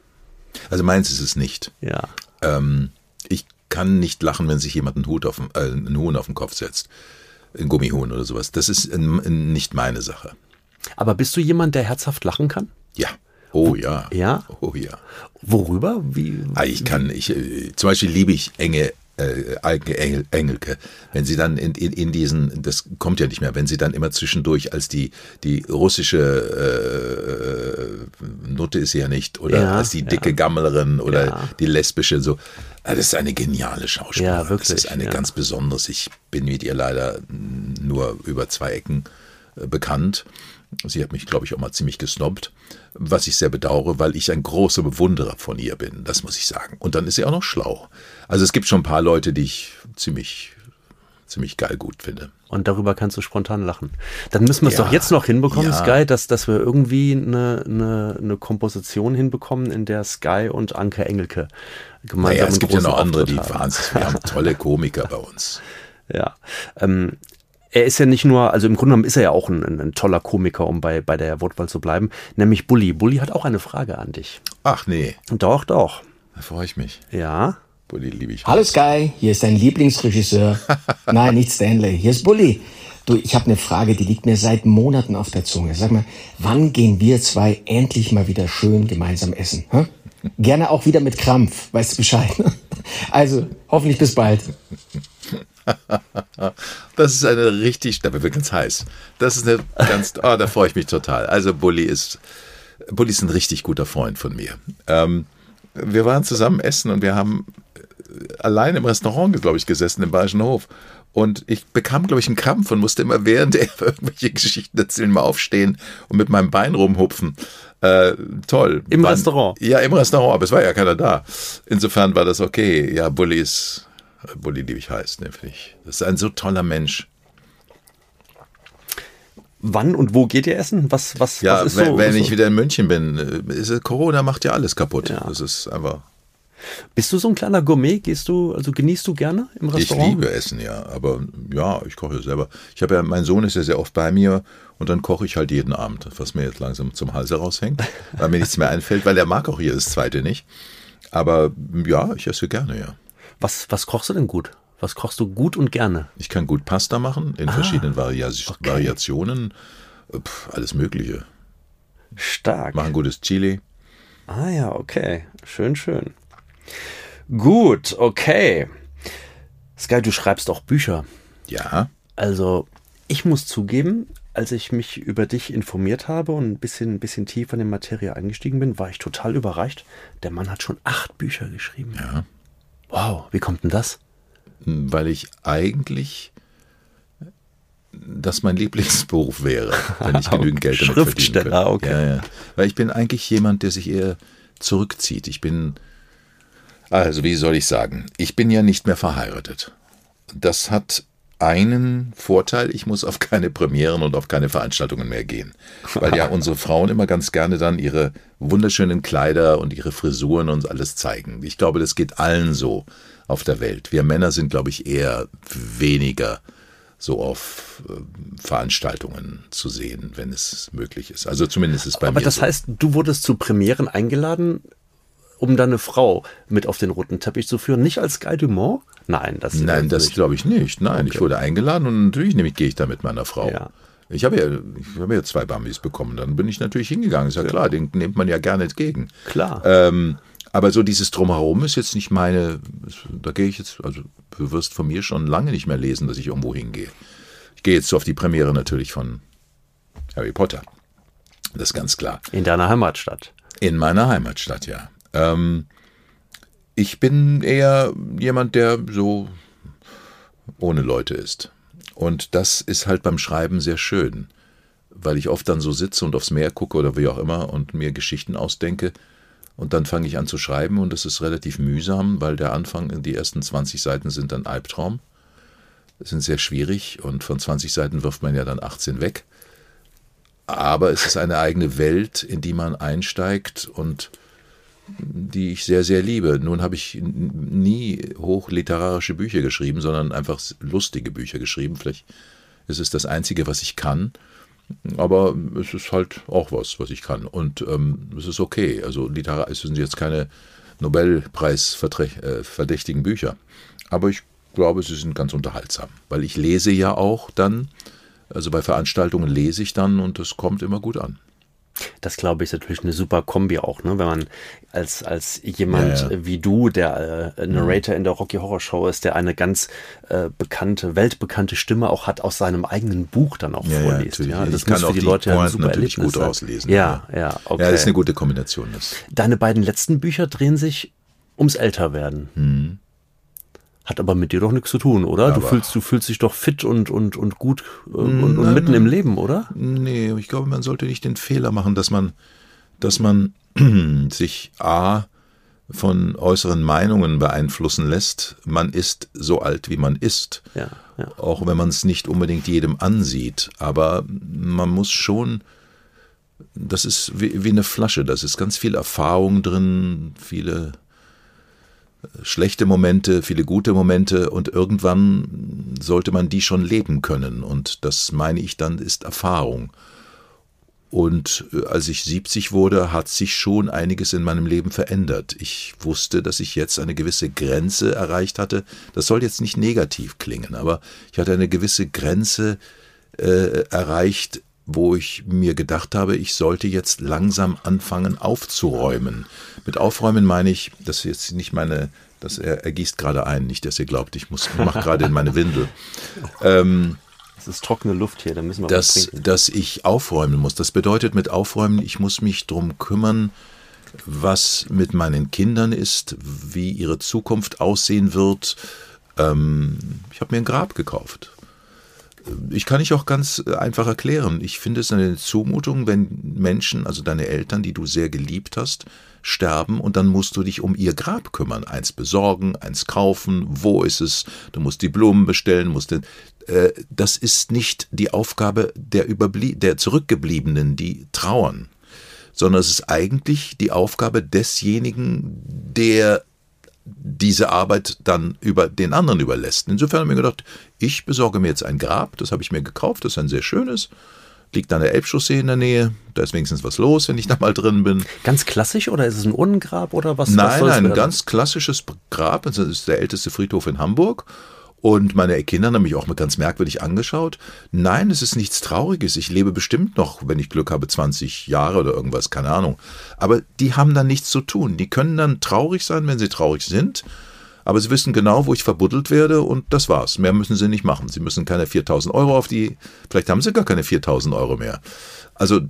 Also meins ist es nicht. Ja. Ähm, ich kann nicht lachen, wenn sich jemand einen Hut auf den, äh, einen Huhn auf den Kopf setzt. Ein Gummihuhn oder sowas. Das ist äh, nicht meine Sache. Aber bist du jemand, der herzhaft lachen kann? Ja. Oh ja. Ja? Oh ja. Worüber? Wie? Ah, ich kann, ich, äh, zum Beispiel liebe ich enge äh, Alke Engel, Engelke, wenn sie dann in, in, in diesen, das kommt ja nicht mehr, wenn sie dann immer zwischendurch als die, die russische äh, Nutte ist sie ja nicht, oder Ja, als die dicke ja. Gammlerin oder Ja. die lesbische, so. Ah, Das ist eine geniale Schauspielerin. Ja, wirklich, Das ist eine ganz besonderes. Ich bin mit ihr leider nur über zwei Ecken äh, bekannt. Sie hat mich, glaube ich, auch mal ziemlich gesnobbt, was ich sehr bedauere, weil ich ein großer Bewunderer von ihr bin, das muss ich sagen. Und dann ist sie auch noch schlau. Also es gibt schon ein paar Leute, die ich ziemlich, ziemlich geil gut finde. Und darüber kannst du spontan lachen. Dann müssen wir es Ja. doch jetzt noch hinbekommen, Ja. Sky, dass, dass wir irgendwie eine, eine, eine Komposition hinbekommen, in der Sky und Anke Engelke gemeinsam Naja, es gibt ja noch andere, die Auftritt haben. wahnsinnig. Wir haben tolle Komiker bei uns. Ja. Ähm, er ist ja nicht nur, also im Grunde genommen ist er ja auch ein, ein, ein toller Komiker, um bei, bei der Wortwahl zu bleiben, nämlich Bully. Bully hat auch eine Frage an dich. Ach nee, Doch, doch. da freue ich mich. Ja. Bulli liebe ich. Hallo Sky, hier ist dein Lieblingsregisseur. Nein, nicht Stanley, hier ist Bully. Du, ich habe eine Frage, die liegt mir seit Monaten auf der Zunge. Sag mal, wann gehen wir zwei endlich mal wieder schön gemeinsam essen? Hä? Gerne auch wieder mit Krampf, weißt du Bescheid? Also, hoffentlich bis bald. Das ist eine richtig, da wird ganz heiß. Das ist eine ganz, oh, da freue ich mich total. Also Bulli ist, Bulli ist ein richtig guter Freund von mir. Ähm, wir waren zusammen essen und wir haben allein im Restaurant, glaube ich, gesessen im Bayerischen Hof. Und ich bekam, glaube ich, einen Krampf und musste immer während er irgendwelche Geschichten erzählen, mal aufstehen und mit meinem Bein rumhupfen. Äh, toll. Im War- Restaurant? Ja, im Restaurant, aber es war ja keiner da. Insofern war das okay. Ja, Bulli ist, Bulli liebe ich heiß, ne, ich. Das ist ein so toller Mensch. Wann und wo geht ihr essen? Was, was, Ja, was ist wenn, so, wenn ich wieder in München bin, äh, ist, Corona macht ja alles kaputt. Ja. Das ist einfach. Bist du so ein kleiner Gourmet? Gehst du, also genießt du gerne im Ich Restaurant? liebe Essen, ja. Aber ja, ich koche selber. Ich habe ja, mein Sohn ist ja sehr oft bei mir und dann koche ich halt jeden Abend, was mir jetzt langsam zum Halse raushängt, weil mir nichts mehr einfällt, weil er mag auch hier das zweite nicht. Aber ja, ich esse gerne, ja. Was, was kochst du denn gut? Was kochst du gut und gerne? Ich kann gut Pasta machen in verschiedenen Varia Ah, okay. Variationen. Pff, alles Mögliche. Stark. Machen gutes Chili. Ah ja, okay. Schön, schön. Gut, okay. Sky, du schreibst auch Bücher. Ja. Also, ich muss zugeben, als ich mich über dich informiert habe und ein bisschen, ein bisschen tiefer in die Materie eingestiegen bin, war ich total überrascht. Der Mann hat schon acht Bücher geschrieben. Ja. Wow, wie kommt denn das? weil ich eigentlich das mein Lieblingsberuf wäre, wenn ich genügend Geld damit verdienen Schriftsteller, könnte. okay. Ja, ja. Weil ich bin eigentlich jemand, der sich eher zurückzieht. Ich bin, also wie soll ich sagen, ich bin ja nicht mehr verheiratet. Das hat einen Vorteil, ich muss auf keine Premieren und auf keine Veranstaltungen mehr gehen. Weil ja unsere Frauen immer ganz gerne dann ihre wunderschönen Kleider und ihre Frisuren und alles zeigen. Ich glaube, das geht allen so auf der Welt. Wir Männer sind, glaube ich, eher weniger so auf äh, Veranstaltungen zu sehen, wenn es möglich ist. Also zumindest ist bei Aber mir das so. heißt, du wurdest zu Premieren eingeladen, um deine Frau mit auf den roten Teppich zu führen, nicht als Guy Dumont? Nein, das Nein, das glaube ich nicht. Nein, ich wurde eingeladen und natürlich nämlich gehe ich da mit meiner Frau. Ja. Ich habe ja, ich habe ja zwei Bambis bekommen, dann bin ich natürlich hingegangen. Ist ja klar, den nimmt man ja gerne entgegen. Klar. Ähm, aber so dieses Drumherum ist jetzt nicht meine, da gehe ich jetzt, also du wirst von mir schon lange nicht mehr lesen, dass ich irgendwo hingehe. Ich gehe jetzt so auf die Premiere natürlich von Harry Potter. Das ist ganz klar. In deiner Heimatstadt. In meiner Heimatstadt, ja. Ähm, ich bin eher jemand, der so ohne Leute ist. Und das ist halt beim Schreiben sehr schön, weil ich oft dann so sitze und aufs Meer gucke oder wie auch immer und mir Geschichten ausdenke. Und dann fange ich an zu schreiben und es ist relativ mühsam, weil der Anfang, die ersten 20 Seiten sind dann Albtraum. sind sehr schwierig und von 20 Seiten wirft man ja dann 18 weg. Aber es ist eine eigene Welt, in die man einsteigt und die ich sehr, sehr liebe. Nun habe ich nie hochliterarische Bücher geschrieben, sondern einfach lustige Bücher geschrieben. Vielleicht ist es das Einzige, was ich kann. Aber es ist halt auch was, was ich kann. Und ähm, es ist okay. Also es sind jetzt keine Nobelpreis-verdächtigen Bücher. Aber ich glaube, sie sind ganz unterhaltsam. Weil ich lese ja auch dann, also bei Veranstaltungen lese ich dann und es kommt immer gut an. Das glaube ich ist natürlich eine super Kombi auch, ne? Wenn man als, als jemand Ja, ja. wie du, der äh, Narrator in der Rocky Horror Show ist, der eine ganz äh, bekannte, weltbekannte Stimme auch hat, aus seinem eigenen Buch dann auch Ja, vorliest. Ja, Ich das kann muss für die die Leute ja super natürlich Erlebnis gut sein. rauslesen. Ja, ja, okay. Ja, das ist eine gute Kombination. Das. Deine beiden letzten Bücher drehen sich ums Älterwerden. Mhm. Hat aber mit dir doch nichts zu tun, oder? Du Aber- fühlst, du fühlst dich doch fit und, und, und gut äh, und, und mitten im Leben, oder? Nee, ich glaube, man sollte nicht den Fehler machen, dass man, dass man sich A von äußeren Meinungen beeinflussen lässt. Man ist so alt, wie man ist. Ja, ja. Auch wenn man es nicht unbedingt jedem ansieht. Aber man muss schon, das ist wie, wie eine Flasche, da ist ganz viel Erfahrung drin, viele schlechte Momente, viele gute Momente und irgendwann sollte man die schon leben können. Und das meine ich dann, ist Erfahrung. Und äh, als ich 70 wurde, hat sich schon einiges in meinem Leben verändert. Ich wusste, dass ich jetzt eine gewisse Grenze erreicht hatte. Das soll jetzt nicht negativ klingen, aber ich hatte eine gewisse Grenze, äh, erreicht, wo ich mir gedacht habe, ich sollte jetzt langsam anfangen aufzuräumen. Mit aufräumen meine ich, das ist jetzt nicht meine, das er, er gießt gerade ein, nicht, dass ihr glaubt, ich muss, mache gerade in meine Windel. Ähm, Es ist trockene Luft hier, da müssen wir was dass, trinken. dass ich aufräumen muss. Das bedeutet mit aufräumen, ich muss mich drum kümmern, was mit meinen Kindern ist, wie ihre Zukunft aussehen wird. Ähm, ich habe mir ein Grab gekauft. Ich kann ich auch ganz einfach erklären. Ich finde es eine Zumutung, wenn Menschen, also deine Eltern, die du sehr geliebt hast, sterben und dann musst du dich um ihr Grab kümmern. Eins besorgen, eins kaufen, wo ist es? Du musst die Blumen bestellen, musst den, äh, das ist nicht die Aufgabe der, Überblie der Zurückgebliebenen, die trauern, sondern es ist eigentlich die Aufgabe desjenigen, der diese Arbeit dann über den anderen überlässt. Insofern habe ich mir gedacht, ich besorge mir jetzt ein Grab, das habe ich mir gekauft, das ist ein sehr schönes, liegt an der Elbchaussee in der Nähe, da ist wenigstens was los, wenn ich da mal drin bin. Ganz klassisch oder ist es ein Urnengrab oder was? was Nein, soll's nein, ein ganz klassisches Grab, das ist der älteste Friedhof in Hamburg. Und meine Kinder haben mich auch mal ganz merkwürdig angeschaut. Nein, es ist nichts Trauriges. Ich lebe bestimmt noch, wenn ich Glück habe, 20 Jahre oder irgendwas, keine Ahnung. Aber die haben dann nichts zu tun. Die können dann traurig sein, wenn sie traurig sind. Aber sie wissen genau, wo ich verbuddelt werde und das war's. Mehr müssen sie nicht machen. Sie müssen keine 4000 Euro auf die, vielleicht haben sie gar keine 4000 Euro mehr. Also,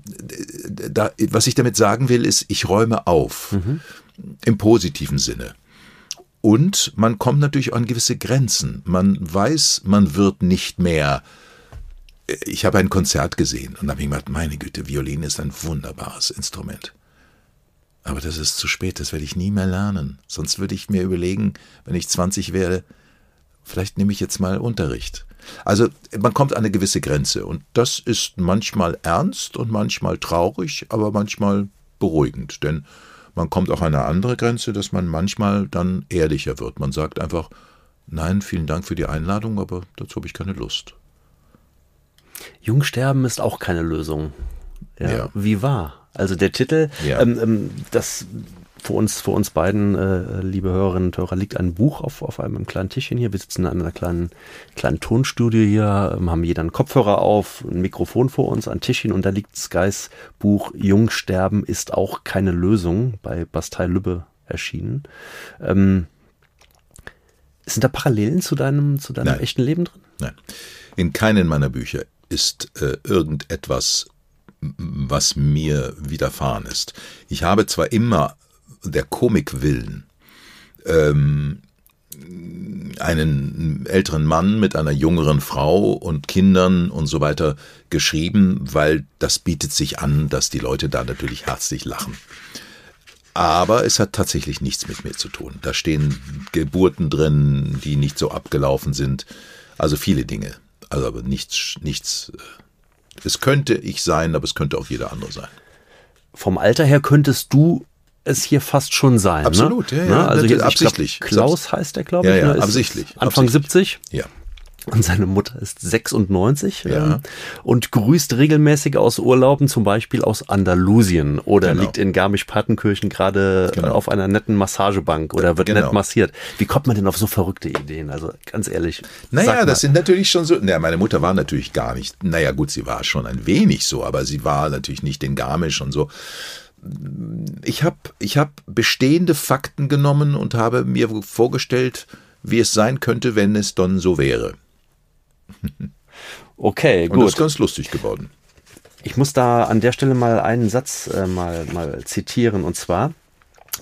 da, was ich damit sagen will, ist, ich räume auf. Im positiven Sinne. Und man kommt natürlich an gewisse Grenzen. Man weiß, man wird nicht mehr. Ich habe ein Konzert gesehen und habe mir gedacht, meine Güte, Violine ist ein wunderbares Instrument. Aber das ist zu spät, das werde ich nie mehr lernen. Sonst würde ich mir überlegen, wenn ich 20 werde, vielleicht nehme ich jetzt mal Unterricht. Also man kommt an eine gewisse Grenze und das ist manchmal ernst und manchmal traurig, aber manchmal beruhigend, denn man kommt auch an eine andere Grenze, dass man manchmal dann ehrlicher wird. Man sagt einfach, nein, vielen Dank für die Einladung, aber dazu habe ich keine Lust. Jungsterben ist auch keine Lösung. Ja, Ja. Wie war? Also der Titel, Ja. ähm, ähm, das vor uns, vor uns beiden, äh, liebe Hörerinnen und Hörer, liegt ein Buch auf, auf einem kleinen Tischchen hier. Wir sitzen in einer kleinen, kleinen Tonstudio hier, ähm, haben jeder einen Kopfhörer auf, ein Mikrofon vor uns, ein Tischchen und da liegt Skys Buch Jungsterben ist auch keine Lösung bei Bastei Lübbe erschienen. Ähm, sind da Parallelen zu deinem, zu deinem Nein. echten Leben drin? Nein. In keinen meiner Bücher ist äh, irgendetwas, was mir widerfahren ist. Ich habe zwar immer der Komik willen ähm, einen älteren Mann mit einer jüngeren Frau und Kindern und so weiter geschrieben, weil das bietet sich an, dass die Leute da natürlich herzlich lachen. Aber es hat tatsächlich nichts mit mir zu tun. Da stehen Geburten drin, die nicht so abgelaufen sind. Also viele Dinge. Also aber nichts, nichts. äh, Es könnte ich sein, aber es könnte auch jeder andere sein. vom Alter her könntest du es hier fast schon sein. Absolut, ne? ja, ja, Ne? Also ich absichtlich. Glaub, Klaus heißt der, glaube Ja, ich. ja, ne? Ist absichtlich, Anfang absichtlich. 70 Ja. und seine Mutter ist 96 Ja. ähm, und grüßt regelmäßig aus Urlauben, zum Beispiel aus Andalusien oder Genau. liegt in Garmisch-Partenkirchen gerade Genau. äh, auf einer netten Massagebank oder wird Genau. nett massiert. Wie kommt man denn auf so verrückte Ideen? Also ganz ehrlich. Naja, das sind natürlich schon so. Naja, meine Mutter war natürlich gar nicht. Naja, gut, sie war schon ein wenig so, aber sie war natürlich nicht in Garmisch und so. Ich habe ich hab bestehende Fakten genommen und habe mir vorgestellt, wie es sein könnte, wenn es dann so wäre. Okay, Und das ist gut. ganz lustig geworden. Ich muss da an der Stelle mal einen Satz äh, mal, mal zitieren und zwar,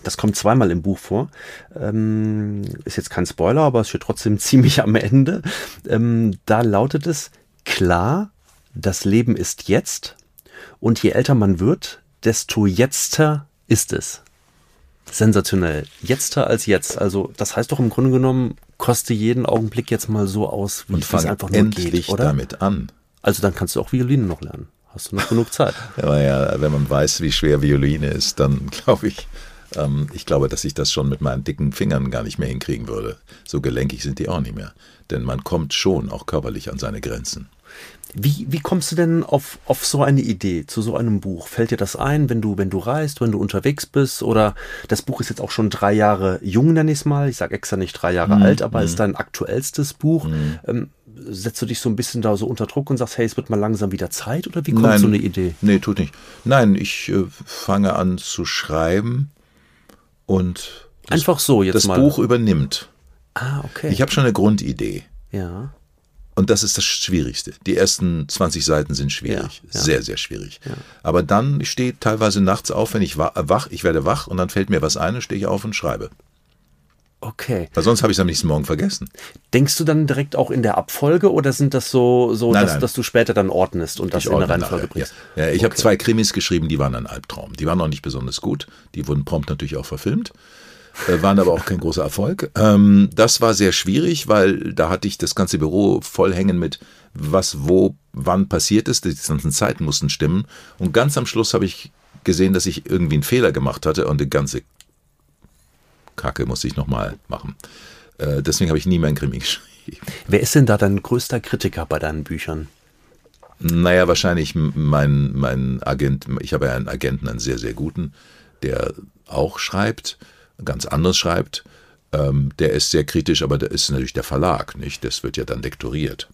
das kommt zweimal im Buch vor, ähm, ist jetzt kein Spoiler, aber es steht trotzdem ziemlich am Ende. Ähm, da lautet es, klar, das Leben ist jetzt und je älter man wird, desto jetzter ist es. Sensationell. Jetzter als jetzt. Also das heißt doch im Grunde genommen, koste jeden Augenblick jetzt mal so aus, wie Und es einfach nur endlich geht, oder? damit an. Also dann kannst du auch Violine noch lernen. Hast du noch genug Zeit. Aber ja, wenn man weiß, wie schwer Violine ist, dann glaube ich, ähm, ich glaube, dass ich das schon mit meinen dicken Fingern gar nicht mehr hinkriegen würde. So gelenkig sind die auch nicht mehr. Denn man kommt schon auch körperlich an seine Grenzen. Wie, wie kommst du denn auf, auf so eine Idee, zu so einem Buch? Fällt dir das ein, wenn du, wenn du reist, wenn du unterwegs bist? Oder das Buch ist jetzt auch schon drei Jahre jung, nenne ich es mal. Ich sage extra nicht drei Jahre alt, aber ist dein aktuellstes Buch. Ähm, setzt du dich so ein bisschen da so unter Druck und sagst, hey, es wird mal langsam wieder Zeit oder wie kommt Nein, so eine Idee? Nee, tut nicht. Nein, ich äh, fange an zu schreiben und das, Einfach so jetzt das mal. Buch übernimmt. Ah, okay. Ich habe schon eine Grundidee. ja. Und das ist das Schwierigste. Die ersten 20 Seiten sind schwierig. Ja, ja. Sehr, sehr schwierig. Aber dann, ich stehe teilweise nachts auf, wenn ich wa- wach, ich werde wach und dann fällt mir was ein und stehe ich auf und schreibe. Okay. Weil sonst habe ich es am nächsten Morgen vergessen. Denkst du dann direkt auch in der Abfolge oder sind das so, so Nein, dass, nein. dass du später dann ordnest und das Ich in eine ordne Reihenfolge bringst? Ja. Ja, ich habe zwei Krimis geschrieben, die waren ein Albtraum. Die waren noch nicht besonders gut. Die wurden prompt natürlich auch verfilmt. Äh, waren aber auch kein großer Erfolg. Ähm, das war sehr schwierig, weil da hatte ich das ganze Büro voll hängen mit, was wo wann passiert ist. Die ganzen Zeiten mussten stimmen. Und ganz am Schluss habe ich gesehen, dass ich irgendwie einen Fehler gemacht hatte und die ganze Kacke musste ich nochmal machen. Äh, deswegen habe ich nie mehr einen Krimi geschrieben. Wer ist denn da dein größter Kritiker bei deinen Büchern? Naja, wahrscheinlich mein, mein Agent, ich habe ja einen Agenten, einen sehr, sehr guten, der auch schreibt, ganz anders schreibt. Ähm, der ist sehr kritisch, aber der ist natürlich der Verlag, nicht? Das wird ja dann lektoriert.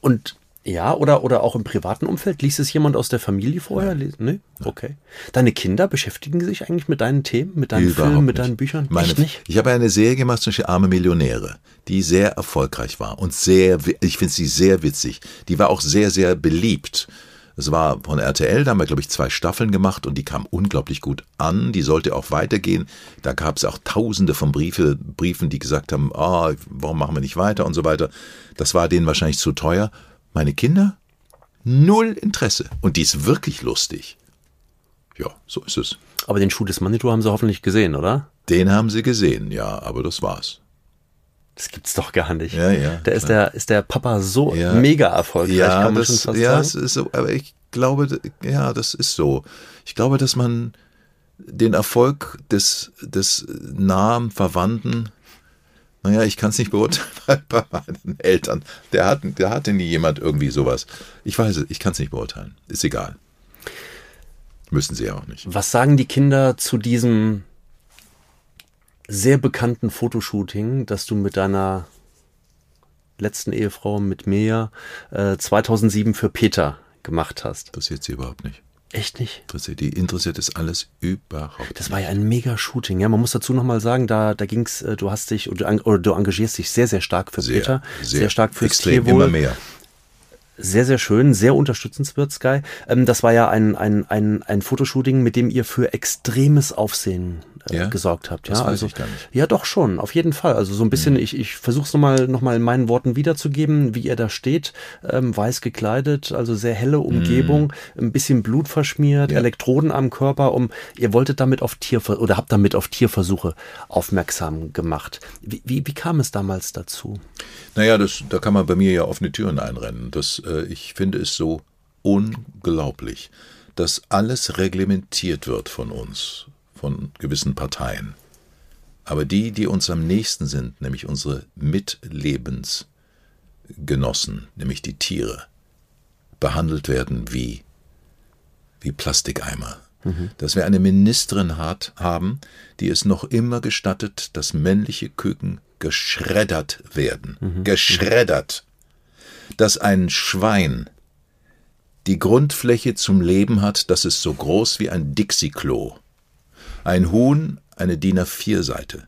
Und ja, oder, oder auch im privaten Umfeld? Liest es jemand aus der Familie vorher? Lies- Nee? Okay. Deine Kinder beschäftigen sich eigentlich mit deinen Themen, mit deinen Überhaupt Filmen, mit nicht. deinen Büchern? Meine, nicht? Ich habe eine Serie gemacht, zum Beispiel Arme Millionäre, die sehr erfolgreich war und sehr, ich finde sie sehr witzig. Die war auch sehr, sehr beliebt. Es war von RTL, da haben wir, glaube ich, zwei Staffeln gemacht und die kam unglaublich gut an. Die sollte auch weitergehen. Da gab es auch tausende von Briefe, Briefen, die gesagt haben, ah, warum machen wir nicht weiter und so weiter. Das war denen wahrscheinlich zu teuer. Meine Kinder? Null Interesse. Und die ist wirklich lustig. Ja, so ist es. Aber den Schuh des Manitou haben sie hoffentlich gesehen, oder? Den haben sie gesehen, ja, aber das war's. Das gibt's doch gar nicht. Ja, ja, Da ist der, ist der Papa so Ja. mega erfolgreich, Ja, kann man schon das, fast ja, sagen. ist so, aber ich glaube, ja, das ist so. Ich glaube, dass man den Erfolg des, des nahen Verwandten, naja, ich kann es nicht beurteilen, bei meinen Eltern, der, hat, der hatte nie jemand irgendwie sowas. Ich weiß es, ich kann es nicht beurteilen. Ist egal. Müssen sie ja auch nicht. Was sagen die Kinder zu diesem sehr bekannten Fotoshooting, das du mit deiner letzten Ehefrau, mit mir, äh, 2007 für Peter gemacht hast? Interessiert sie überhaupt nicht. Echt nicht? Interessiert, die interessiert es alles überhaupt Das war ja ein mega Shooting. Ja, man muss dazu nochmal sagen, da, da ging's, äh, du hast dich oder du, eng- oder du engagierst dich sehr, sehr stark für Sehr, Peter, sehr, sehr stark fürs extrem, Tierwohl. immer mehr. Sehr, sehr schön, sehr unterstützenswert, Sky. Ähm, das war ja ein, ein, ein, ein Fotoshooting, mit dem ihr für extremes Aufsehen äh, Ja? gesorgt habt. Das ja, weiß also. Ja, doch schon, auf jeden Fall. Also so ein bisschen, ich, ich versuche es nochmal noch mal in meinen Worten wiederzugeben, wie ihr da steht. Ähm, weiß gekleidet, also sehr helle Umgebung, ein bisschen Blut verschmiert, Mhm. Ja. Elektroden am Körper, um ihr wolltet damit auf Tierver oder habt damit auf Tierversuche aufmerksam gemacht. Wie, wie, wie kam es damals dazu? Naja, das, da kann man bei mir ja offene Türen einrennen. Das, äh, ich finde es so unglaublich, dass alles reglementiert wird von uns, von gewissen Parteien. Aber die, die uns am nächsten sind, nämlich unsere Mitlebensgenossen, nämlich die Tiere, behandelt werden wie, wie Plastikeimer. Dass wir eine Ministerin hat, haben, die es noch immer gestattet, dass männliche Küken geschreddert werden. Geschreddert. Dass ein Schwein die Grundfläche zum Leben hat, das ist so groß wie ein Dixie-Klo. Ein Huhn eine DIN A4-Seite.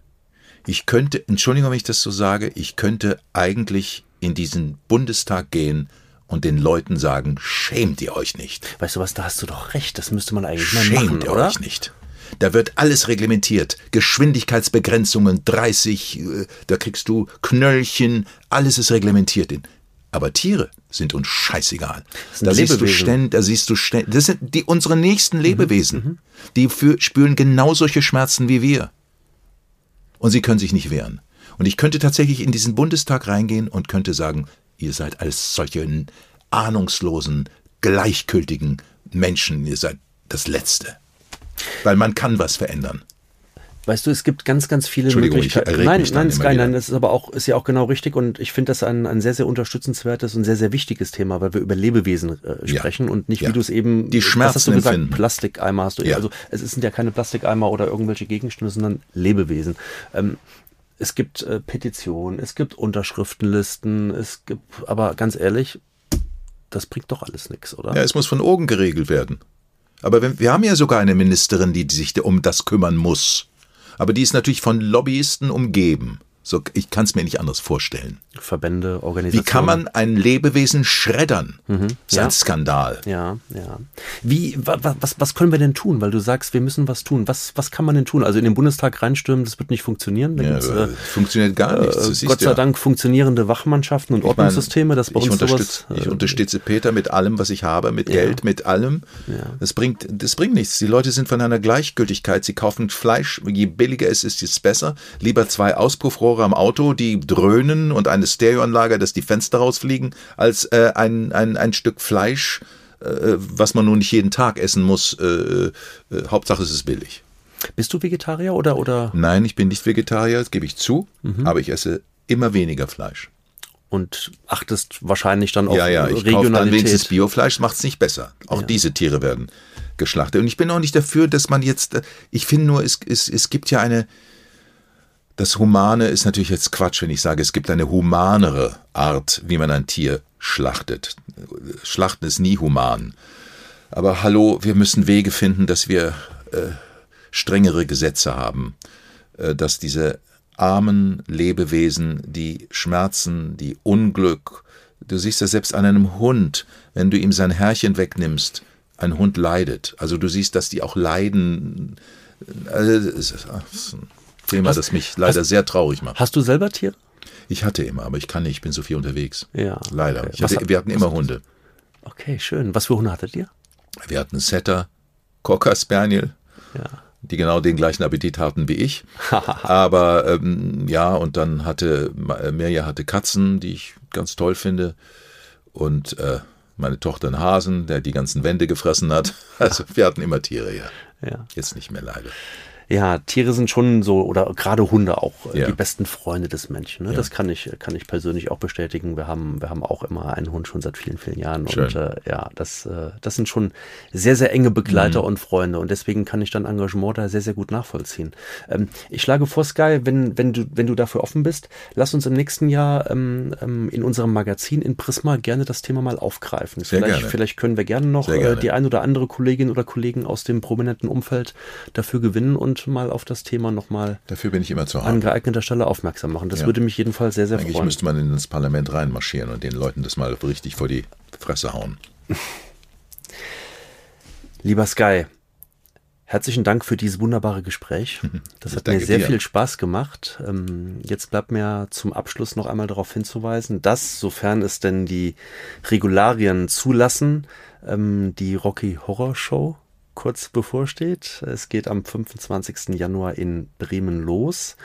Ich könnte, Entschuldigung, wenn ich das so sage, ich könnte eigentlich in diesen Bundestag gehen und den Leuten sagen, schämt ihr euch nicht. Weißt du was, da hast du doch recht, das müsste man eigentlich mal machen, Schämt ihr oder? euch nicht. Da wird alles reglementiert. Geschwindigkeitsbegrenzungen, 30, äh, da kriegst du Knöllchen, alles ist reglementiert. Aber Tiere sind uns scheißegal. sind Da siehst ständig, da siehst du ständig, das sind die, unsere nächsten Mhm, Lebewesen. Die für, spüren genau solche Schmerzen wie wir. Und sie können sich nicht wehren. Und ich könnte tatsächlich in diesen Bundestag reingehen und könnte sagen, ihr seid als solche ahnungslosen, gleichgültigen Menschen, ihr seid das Letzte. Weil man kann was verändern. Weißt du, es gibt ganz, ganz viele Entschuldigung, ich Möglichkeiten. erreg nein, nein, Sky, nein, das ist aber auch, ist ja auch genau richtig und ich finde das ein, ein sehr, sehr unterstützenswertes und sehr, sehr wichtiges Thema, weil wir über Lebewesen äh, Ja. sprechen und nicht, Ja. wie du es eben, Die was hast du Schmerzen gesagt, empfinden. Plastikeimer hast du, Ja. also es sind ja keine Plastikeimer oder irgendwelche Gegenstände, sondern Lebewesen. Ähm, Es gibt äh, Petitionen, es gibt Unterschriftenlisten, es gibt, aber ganz ehrlich, das bringt doch alles nichts, oder? Ja, es muss von oben geregelt werden. Aber wenn, wir haben ja sogar eine Ministerin, die sich um das kümmern muss. Aber die ist natürlich von Lobbyisten umgeben. So, ich kann es mir nicht anders vorstellen. Verbände, Organisationen. Wie kann man ein Lebewesen schreddern? Mhm, Das ist ja. ein Skandal. Ja, ja. Wie, wa, wa, was, was können wir denn tun? Weil du sagst, wir müssen was tun. Was, was kann man denn tun? Also in den Bundestag reinstürmen, das wird nicht funktionieren. Ja, aber äh, funktioniert gar nichts. Das äh, Gott sei ja. Dank funktionierende Wachmannschaften und Ich Ordnungssysteme, dass bei ich uns sowas. ich äh, unterstütze Peter mit allem, was ich habe, mit Geld, mit allem. Das bringt, das bringt nichts. Die Leute sind von einer Gleichgültigkeit. Sie kaufen Fleisch, je billiger es ist, desto besser. Lieber zwei Auspuffrohre am Auto, die dröhnen und eine Stereoanlage, dass die Fenster rausfliegen, als äh, ein, ein, ein Stück Fleisch, äh, was man nun nicht jeden Tag essen muss. Äh, äh, Hauptsache es ist billig. Bist du Vegetarier oder, oder Nein, ich bin nicht Vegetarier, das gebe ich zu, Mhm. aber ich esse immer weniger Fleisch. und achtest wahrscheinlich dann auf Ja, ja, ich kaufe dann wenigstens? Biofleisch, macht es nicht besser. Auch diese Tiere werden geschlachtet. Und ich bin auch nicht dafür, dass man jetzt, äh, ich finde nur, es, es, es gibt ja eine, das Humane ist natürlich jetzt Quatsch, wenn ich sage, es gibt eine humanere Art, wie man ein Tier schlachtet. Schlachten ist nie human. Aber hallo, wir müssen Wege finden, dass wir äh, strengere Gesetze haben, äh, dass diese armen Lebewesen, die Schmerzen, die Unglück, du siehst das selbst an einem Hund, wenn du ihm sein Herrchen wegnimmst, ein Hund leidet. Also du siehst, dass die auch leiden. Also, Thema, Hast- das mich leider hast- sehr traurig macht. Hast du selber Tiere? Ich hatte immer, aber ich kann nicht, ich bin so viel unterwegs. Ja, Leider. okay. Hatte, hat- wir hatten immer Hunde. Okay, schön. Was für Hunde hattet ihr? Wir hatten Setter, Cocker Spaniel, Ja. die genau den gleichen Appetit hatten wie ich. Aber ähm, ja, und dann hatte äh, Mirja hatte Katzen, die ich ganz toll finde. Und äh, meine Tochter einen Hasen, der die ganzen Wände gefressen hat. Also wir hatten immer Tiere, ja. Ja. Jetzt nicht mehr leider. Ja, Tiere sind schon so, oder gerade Hunde auch, äh, Ja. die besten Freunde des Menschen. Ne? Das kann ich, kann ich persönlich auch bestätigen. Wir haben, wir haben auch immer einen Hund schon seit vielen, vielen Jahren. Schön. Und äh, ja, das, äh, das sind schon sehr, sehr enge Begleiter Mhm. und Freunde. Und deswegen kann ich dein Engagement da sehr, sehr gut nachvollziehen. Ähm, ich schlage vor, Sky, wenn, wenn, du, wenn du dafür offen bist, lass uns im nächsten Jahr ähm, ähm, in unserem Magazin in Prisma gerne das Thema mal aufgreifen. Sehr vielleicht, gerne. vielleicht können wir gerne noch äh, gerne. die ein oder andere Kollegin oder Kollegen aus dem prominenten Umfeld dafür gewinnen und mal auf das Thema nochmal Dafür bin ich immer zu an geeigneter Stelle aufmerksam machen. Das Ja. würde mich jedenfalls sehr, sehr Eigentlich freuen. müsste man in das Parlament reinmarschieren und den Leuten das mal richtig vor die Fresse hauen. Lieber Sky, herzlichen Dank für dieses wunderbare Gespräch. Das hat mir sehr dir. viel Spaß gemacht. Ähm, Jetzt bleibt mir zum Abschluss noch einmal darauf hinzuweisen, dass, sofern es denn die Regularien zulassen, ähm, die Rocky Horror Show kurz bevorsteht. Es geht am 25. Januar in Bremen los.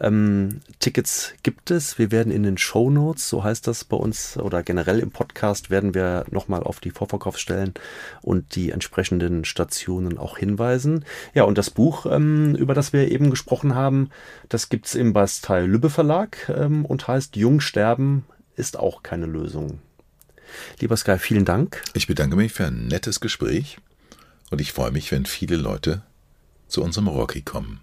Ähm, Tickets gibt es. Wir werden in den Show Notes, so heißt das bei uns oder generell im Podcast, werden wir nochmal auf die Vorverkaufsstellen und die entsprechenden Stationen auch hinweisen. Ja, und das Buch, ähm, über das wir eben gesprochen haben, das gibt's im Bastei Lübbe Verlag ähm, und heißt Jung sterben ist auch keine Lösung. Lieber Sky, vielen Dank. Ich bedanke mich für ein nettes Gespräch und ich freue mich, wenn viele Leute zu unserem Rocky kommen.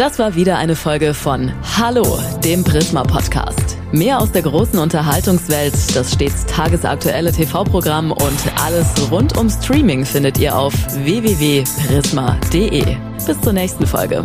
Das war wieder eine Folge von Hallo, dem Prisma Podcast. Mehr aus der großen Unterhaltungswelt, das stets tagesaktuelle TV-Programm und alles rund um Streaming findet ihr auf www.prisma.de. Bis zur nächsten Folge.